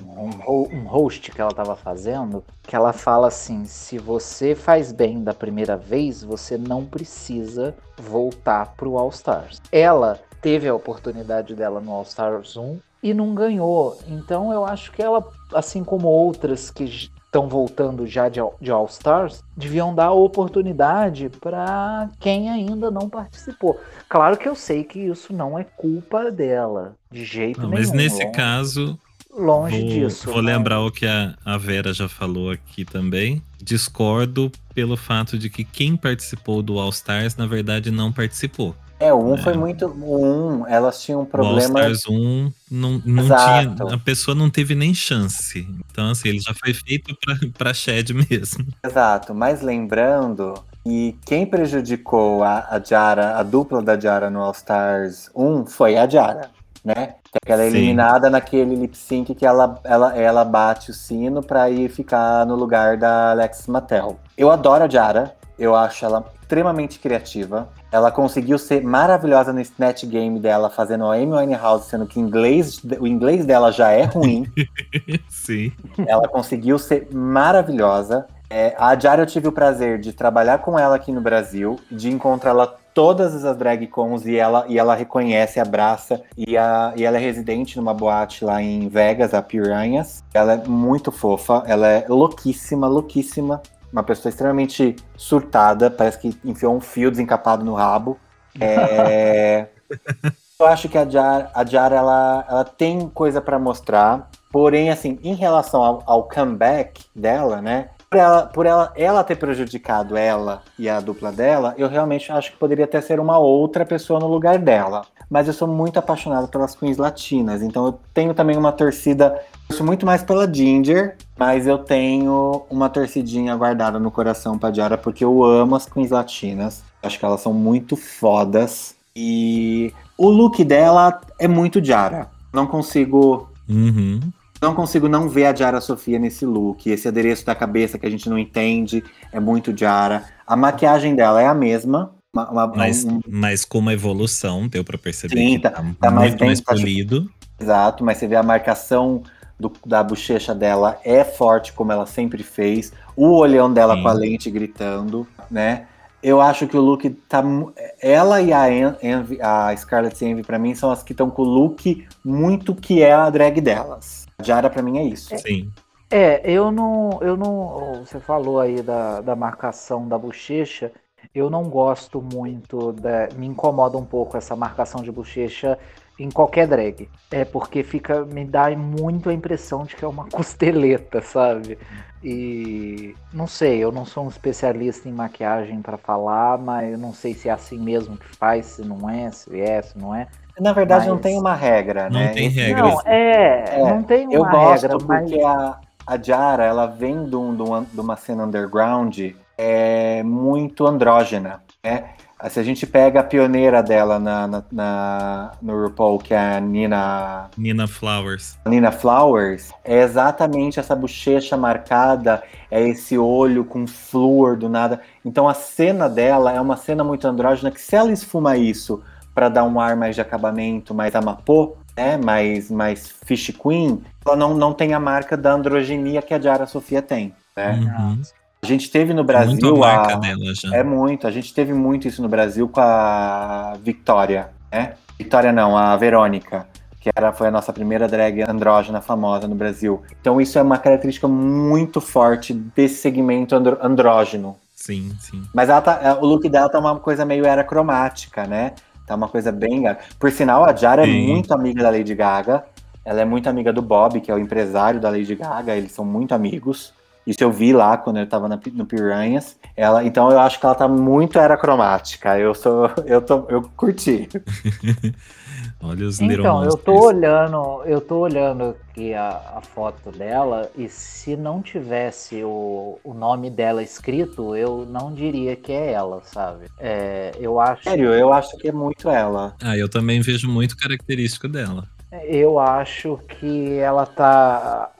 um, um host que ela tava fazendo, que ela fala assim: se você faz bem da primeira vez, você não precisa voltar pro All Stars. Ela teve a oportunidade dela no All Stars 1 e não ganhou. Então eu acho que ela, assim como outras que estão voltando já de, All- de All Stars, deviam dar oportunidade para quem ainda não participou. Claro que eu sei que isso não é culpa dela, de jeito Não, nenhum. mas nesse longe, caso, longe vou, disso. vou né? lembrar o que a, a Vera já falou aqui também. Discordo pelo fato de que quem participou do All Stars, na verdade, não participou. É, o 1 É. foi muito. O 1, elas tinham um O All problema. Stars 1 não, não Exato. tinha. A pessoa não teve nem chance. Então, assim, ele já foi feito pra, pra Shed mesmo. Exato, mas lembrando que quem prejudicou a, a Jara, a dupla da Jara no All Stars 1 foi a Jara, né? Que ela é Sim. eliminada naquele lip sync que ela, ela, ela bate o sino pra ir ficar no lugar da Alexis Mattel. Eu adoro a Jara, eu acho ela extremamente criativa. Ela conseguiu ser maravilhosa no Snatch Game dela, fazendo a Amy Winehouse, sendo que o inglês, o inglês dela já é ruim. Sim. Ela conseguiu ser maravilhosa. É, a Jara eu tive o prazer de trabalhar com ela aqui no Brasil, de encontrá-la todas as drag cons e ela, e ela reconhece, abraça. E, a, e ela é residente numa boate lá em Vegas, a Piranhas. Ela é muito fofa, ela é louquíssima, louquíssima. Uma pessoa extremamente surtada, parece que enfiou um fio desencapado no rabo. É, eu acho que a Jara, a Jara ela, ela tem coisa pra mostrar. Porém, assim, em relação ao, ao comeback dela, né? Por, ela, por ela, ela ter prejudicado ela e a dupla dela, eu realmente acho que poderia até ser uma outra pessoa no lugar dela. Mas eu sou muito apaixonado pelas queens latinas, então eu tenho também uma torcida. Eu sou muito mais pela Ginger, mas eu tenho uma torcidinha guardada no coração pra Jara, porque eu amo as queens latinas. Acho que elas são muito fodas. E o look dela é muito Jara. Não consigo Uhum. não consigo não ver a Jara Sofia nesse look. Esse adereço da cabeça que a gente não entende é muito Jara. A maquiagem dela é a mesma. uma- uma- Mas, um- mas com uma evolução, deu pra perceber Sim, que tá- tá, tá mais bem mais polido. exato, mas você vê a marcação do- da bochecha dela é forte, como ela sempre fez. O olhão dela Sim. com a lente gritando, né? Eu acho que o look tá. Ela e a, En- Envy, a Scarlett Envy, pra mim, são as que estão com o look muito que é a drag delas. A Jara, pra mim, é isso. Sim. É, eu não, eu não. Você falou aí da, da marcação da bochecha. Eu não gosto muito da. Me incomoda um pouco essa marcação de bochecha em qualquer drag. É porque fica. Me dá muito a impressão de que é uma costeleta, sabe? E não sei, eu não sou um especialista em maquiagem pra falar, mas eu não sei se é assim mesmo que faz, se não é, se é, se não é. Na verdade, não Mas- tem uma regra, Não né? tem Esse- regra. Não, é, É, não tem uma Eu gosto regra, mas. porque a, a Jara, ela vem de, um- de uma, de uma cena underground é, muito andrógena, né? Se a gente pega a pioneira dela na, na- na- no RuPaul, que é a Nina, Nina Flowers. Nina Flowers, é exatamente essa bochecha marcada, é esse olho com flúor do nada. Então a cena dela é uma cena muito andrógena que se ela esfuma isso para dar um ar mais de acabamento, mais amapô, né, mais, mais fish queen, ela não, não tem a marca da androgenia que a Jara Sofia tem, né? Uhum. A gente teve no Muito a Brasil marca a, dela já. é muito. A gente teve muito isso no Brasil com a Victoria, né? Victoria não, a Verônica, que era, foi a nossa primeira drag andrógena famosa no Brasil. Então isso é uma característica muito forte desse segmento andro- andrógeno. Sim, sim. Mas tá- é, o look dela tá uma coisa meio era cromática, né? Tá uma coisa bem. Por sinal, a Jara Sim. é muito amiga da Lady Gaga. Ela é muito amiga do Bob, que é o empresário da Lady Gaga. Eles são muito amigos. Isso eu vi lá quando eu tava na no Piranhas. Ela, então eu acho que ela tá muito era cromática. Eu sou. Eu, tô, eu curti. Olha os Então, eu tô olhando, eu tô olhando aqui a, a foto dela e se não tivesse o, o nome dela escrito, eu não diria que é ela, sabe? É, eu acho, Sério, eu acho que é muito ela. Ah, eu também vejo muito característico dela. eu acho que ela tá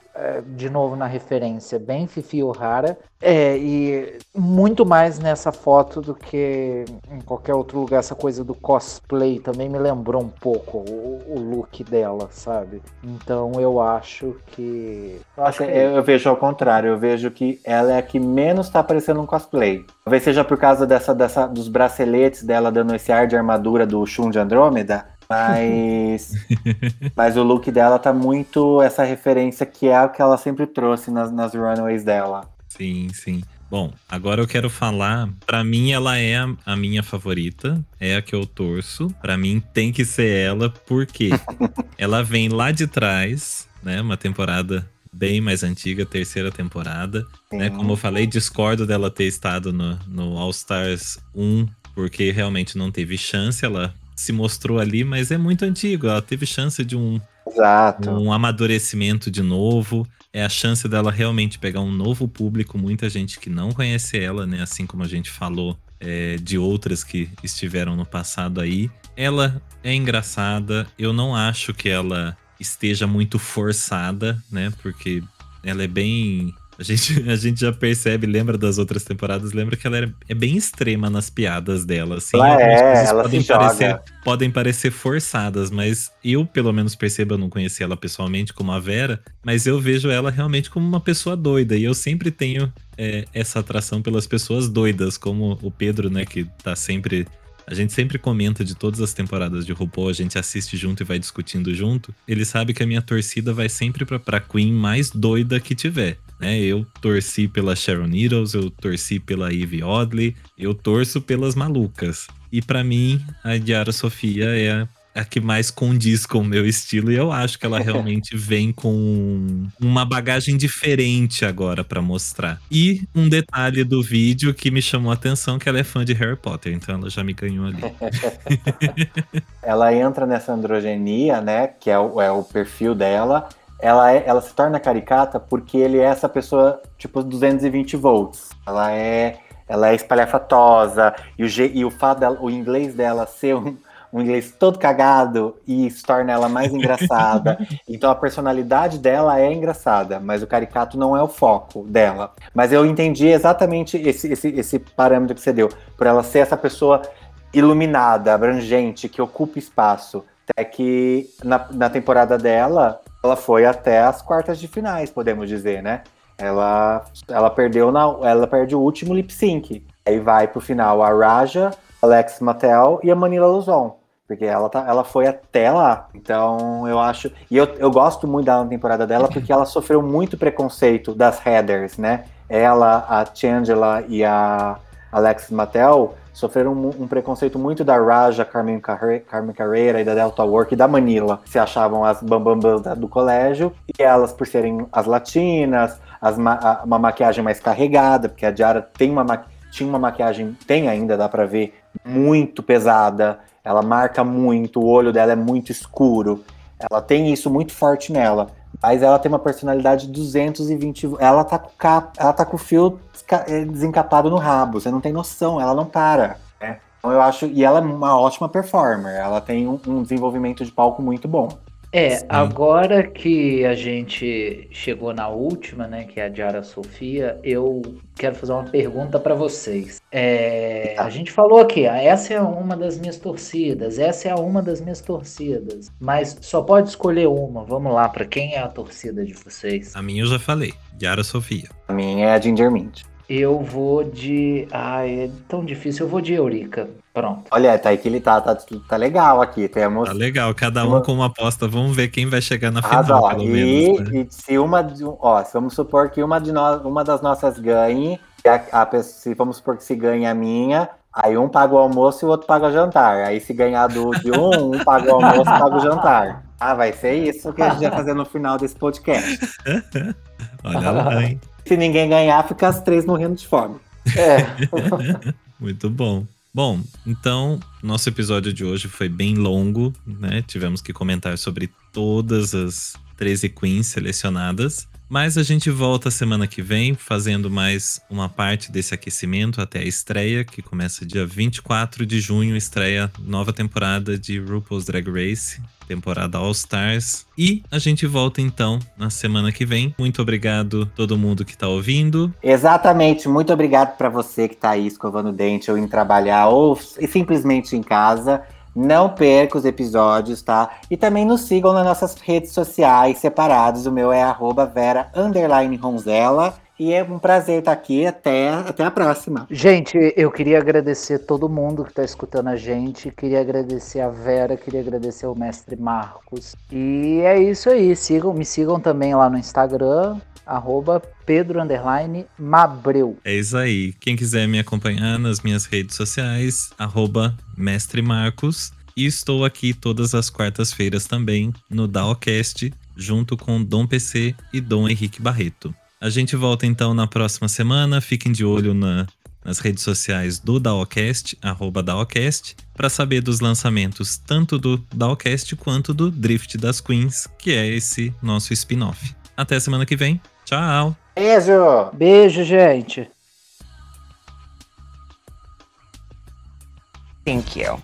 de novo na referência, bem Fifi O'Hara. É, e muito mais nessa foto do que em qualquer outro lugar. Essa coisa do cosplay também me lembrou um pouco o, o look dela, sabe? Então eu acho que. Eu, acho que eu, eu vejo ao contrário, eu vejo que ela é a que menos tá parecendo um cosplay. Talvez seja por causa dessa, dessa, dos braceletes dela dando esse ar de armadura do Shun de Andrômeda, mas, mas o look dela tá muito essa referência que é o que ela sempre trouxe nas, nas runaways dela. Sim, sim. Bom, agora eu quero falar. Pra mim, ela é a, a minha favorita. É a que eu torço. Pra mim, tem que ser ela, porque ela vem lá de trás, né? Uma temporada bem mais antiga, terceira temporada. Né? Como eu falei, discordo dela ter estado no, no All Stars 1, porque realmente não teve chance. Ela se mostrou ali, mas é muito antigo. Ela teve chance de um Exato. um amadurecimento de novo. É a chance dela realmente pegar um novo público, muita gente que não conhece ela, né? Assim como a gente falou é, de outras que estiveram no passado aí. Ela é engraçada. Eu não acho que ela esteja muito forçada, né? Porque ela é bem. A gente, a gente já percebe, lembra das outras temporadas, lembra que ela é, é bem extrema nas piadas dela. Assim, Ela é, ela podem parecer podem parecer forçadas, mas eu, pelo menos, percebo, eu não conheci ela pessoalmente como a Vera, mas eu vejo ela realmente como uma pessoa doida. E eu sempre tenho é, essa atração pelas pessoas doidas, como o Pedro, né, que tá sempre. A gente sempre comenta de todas as temporadas de RuPaul, a gente assiste junto e vai discutindo junto. Ele sabe que a minha torcida vai sempre pra, pra Queen mais doida que tiver. Né? Eu torci pela Sharon Needles, eu torci pela Eve Oddly, eu torço pelas malucas. E pra mim, a Diara Sofia é a, a que mais condiz com o meu estilo. E eu acho que ela realmente vem com uma bagagem diferente agora pra mostrar. E um detalhe do vídeo que me chamou a atenção, que ela é fã de Harry Potter. Então ela já me ganhou ali. Ela entra nessa androgenia, né? Que é o, é o perfil dela. Ela, é, ela se torna caricata porque ele é essa pessoa, tipo, 220 volts. Ela é, ela é espalhafatosa. E o, e o fato dela, o inglês dela ser um, um inglês todo cagado e isso torna ela mais engraçada. então a personalidade dela é engraçada, mas o caricato não é o foco dela. Mas eu entendi exatamente esse, esse, esse parâmetro que você deu. Por ela ser essa pessoa iluminada, abrangente, que ocupa espaço. Até que na, na temporada dela, ela foi até as quartas de finais, podemos dizer, né? Ela, ela perdeu na, ela perde o último lip sync. Aí vai pro final a Raja, Alex Mattel e a Manila Luzon. Porque ela, tá, ela foi até lá. Então eu acho. E eu, eu gosto muito da temporada dela porque ela sofreu muito preconceito das headers, né? Ela, a Changela e a Alex Mattel sofreram um, um preconceito muito da Raja, Carmen, Carre, Carmen Carreira e da Delta Work e da Manila, se achavam as bambambãs do colégio, e elas, por serem as latinas, as ma- a- uma maquiagem mais carregada, porque a Diara tem uma ma- tinha uma maquiagem, tem ainda, dá pra ver, muito pesada, ela marca muito, o olho dela é muito escuro, ela tem isso muito forte nela. Mas ela tem uma personalidade 220. Ela tá com, cap, ela tá com o fio eh, desencapado no rabo. Você não tem noção, ela não para. né? Então eu acho. E ela é uma ótima performer. Ela tem um, um desenvolvimento de palco muito bom. É, Sim. agora que a gente chegou na última, né, que é a Diara Sofia, eu quero fazer uma pergunta para vocês. É, a gente falou aqui, essa é uma das minhas torcidas, essa é uma das minhas torcidas, mas só pode escolher uma. Vamos lá, para quem é a torcida de vocês? A minha eu já falei, Yara Sofia. A minha é a Ginger Mint. Eu vou de. Ai, é tão difícil. Eu vou de Eurica. Pronto. Olha, tá aí que ele tá, tá, tá legal aqui. Temos. Tá legal, cada um Uma- com uma aposta. Vamos ver quem vai chegar na Ah, final, ó, pelo e, menos. Né? e se uma, de- ó, se vamos supor que uma, de nós, uma das nossas ganhe, e a, a se vamos supor que se ganhe a minha, aí um paga o almoço e o outro paga o jantar. Aí se ganhar do de um, um paga o almoço e paga o jantar. Ah, vai ser isso que a gente vai fazer no final desse podcast. Olha lá, hein? Se ninguém ganhar, fica as três morrendo de fome. É. Muito bom. Bom, então, nosso episódio de hoje foi bem longo, né? Tivemos que comentar sobre todas as 13 queens selecionadas. Mas a gente volta semana que vem, fazendo mais uma parte desse aquecimento até a estreia, que começa dia 24 de junho, estreia nova temporada de RuPaul's Drag Race, temporada All Stars. E a gente volta então na semana que vem. Muito obrigado todo mundo que tá ouvindo. Exatamente, muito obrigado para você que tá aí escovando dente ou em trabalhar ou simplesmente em casa. Não perca os episódios, tá? E também nos sigam nas nossas redes sociais separados. O meu é arroba Vera Ronzella. E é um prazer estar aqui. Até, até a próxima. Gente, eu queria agradecer todo mundo que está escutando a gente. Queria agradecer a Vera, queria agradecer o mestre Marcos. E é isso aí. Sigam, me sigam também lá no Instagram, arroba Pedro Mabreu. É isso aí. Quem quiser me acompanhar nas minhas redes sociais, arroba Mestre Marcos. E estou aqui todas as quartas-feiras também no Daocast, junto com Dom PC e Dom Henrique Barreto. A gente volta então na próxima semana. Fiquem de olho na, nas redes sociais do Daocast, arroba Daocast, para saber dos lançamentos tanto do Daocast quanto do Drift das Queens, que é esse nosso spin-off. Até semana que vem. Tchau. Beijo. Beijo, gente. Thank you.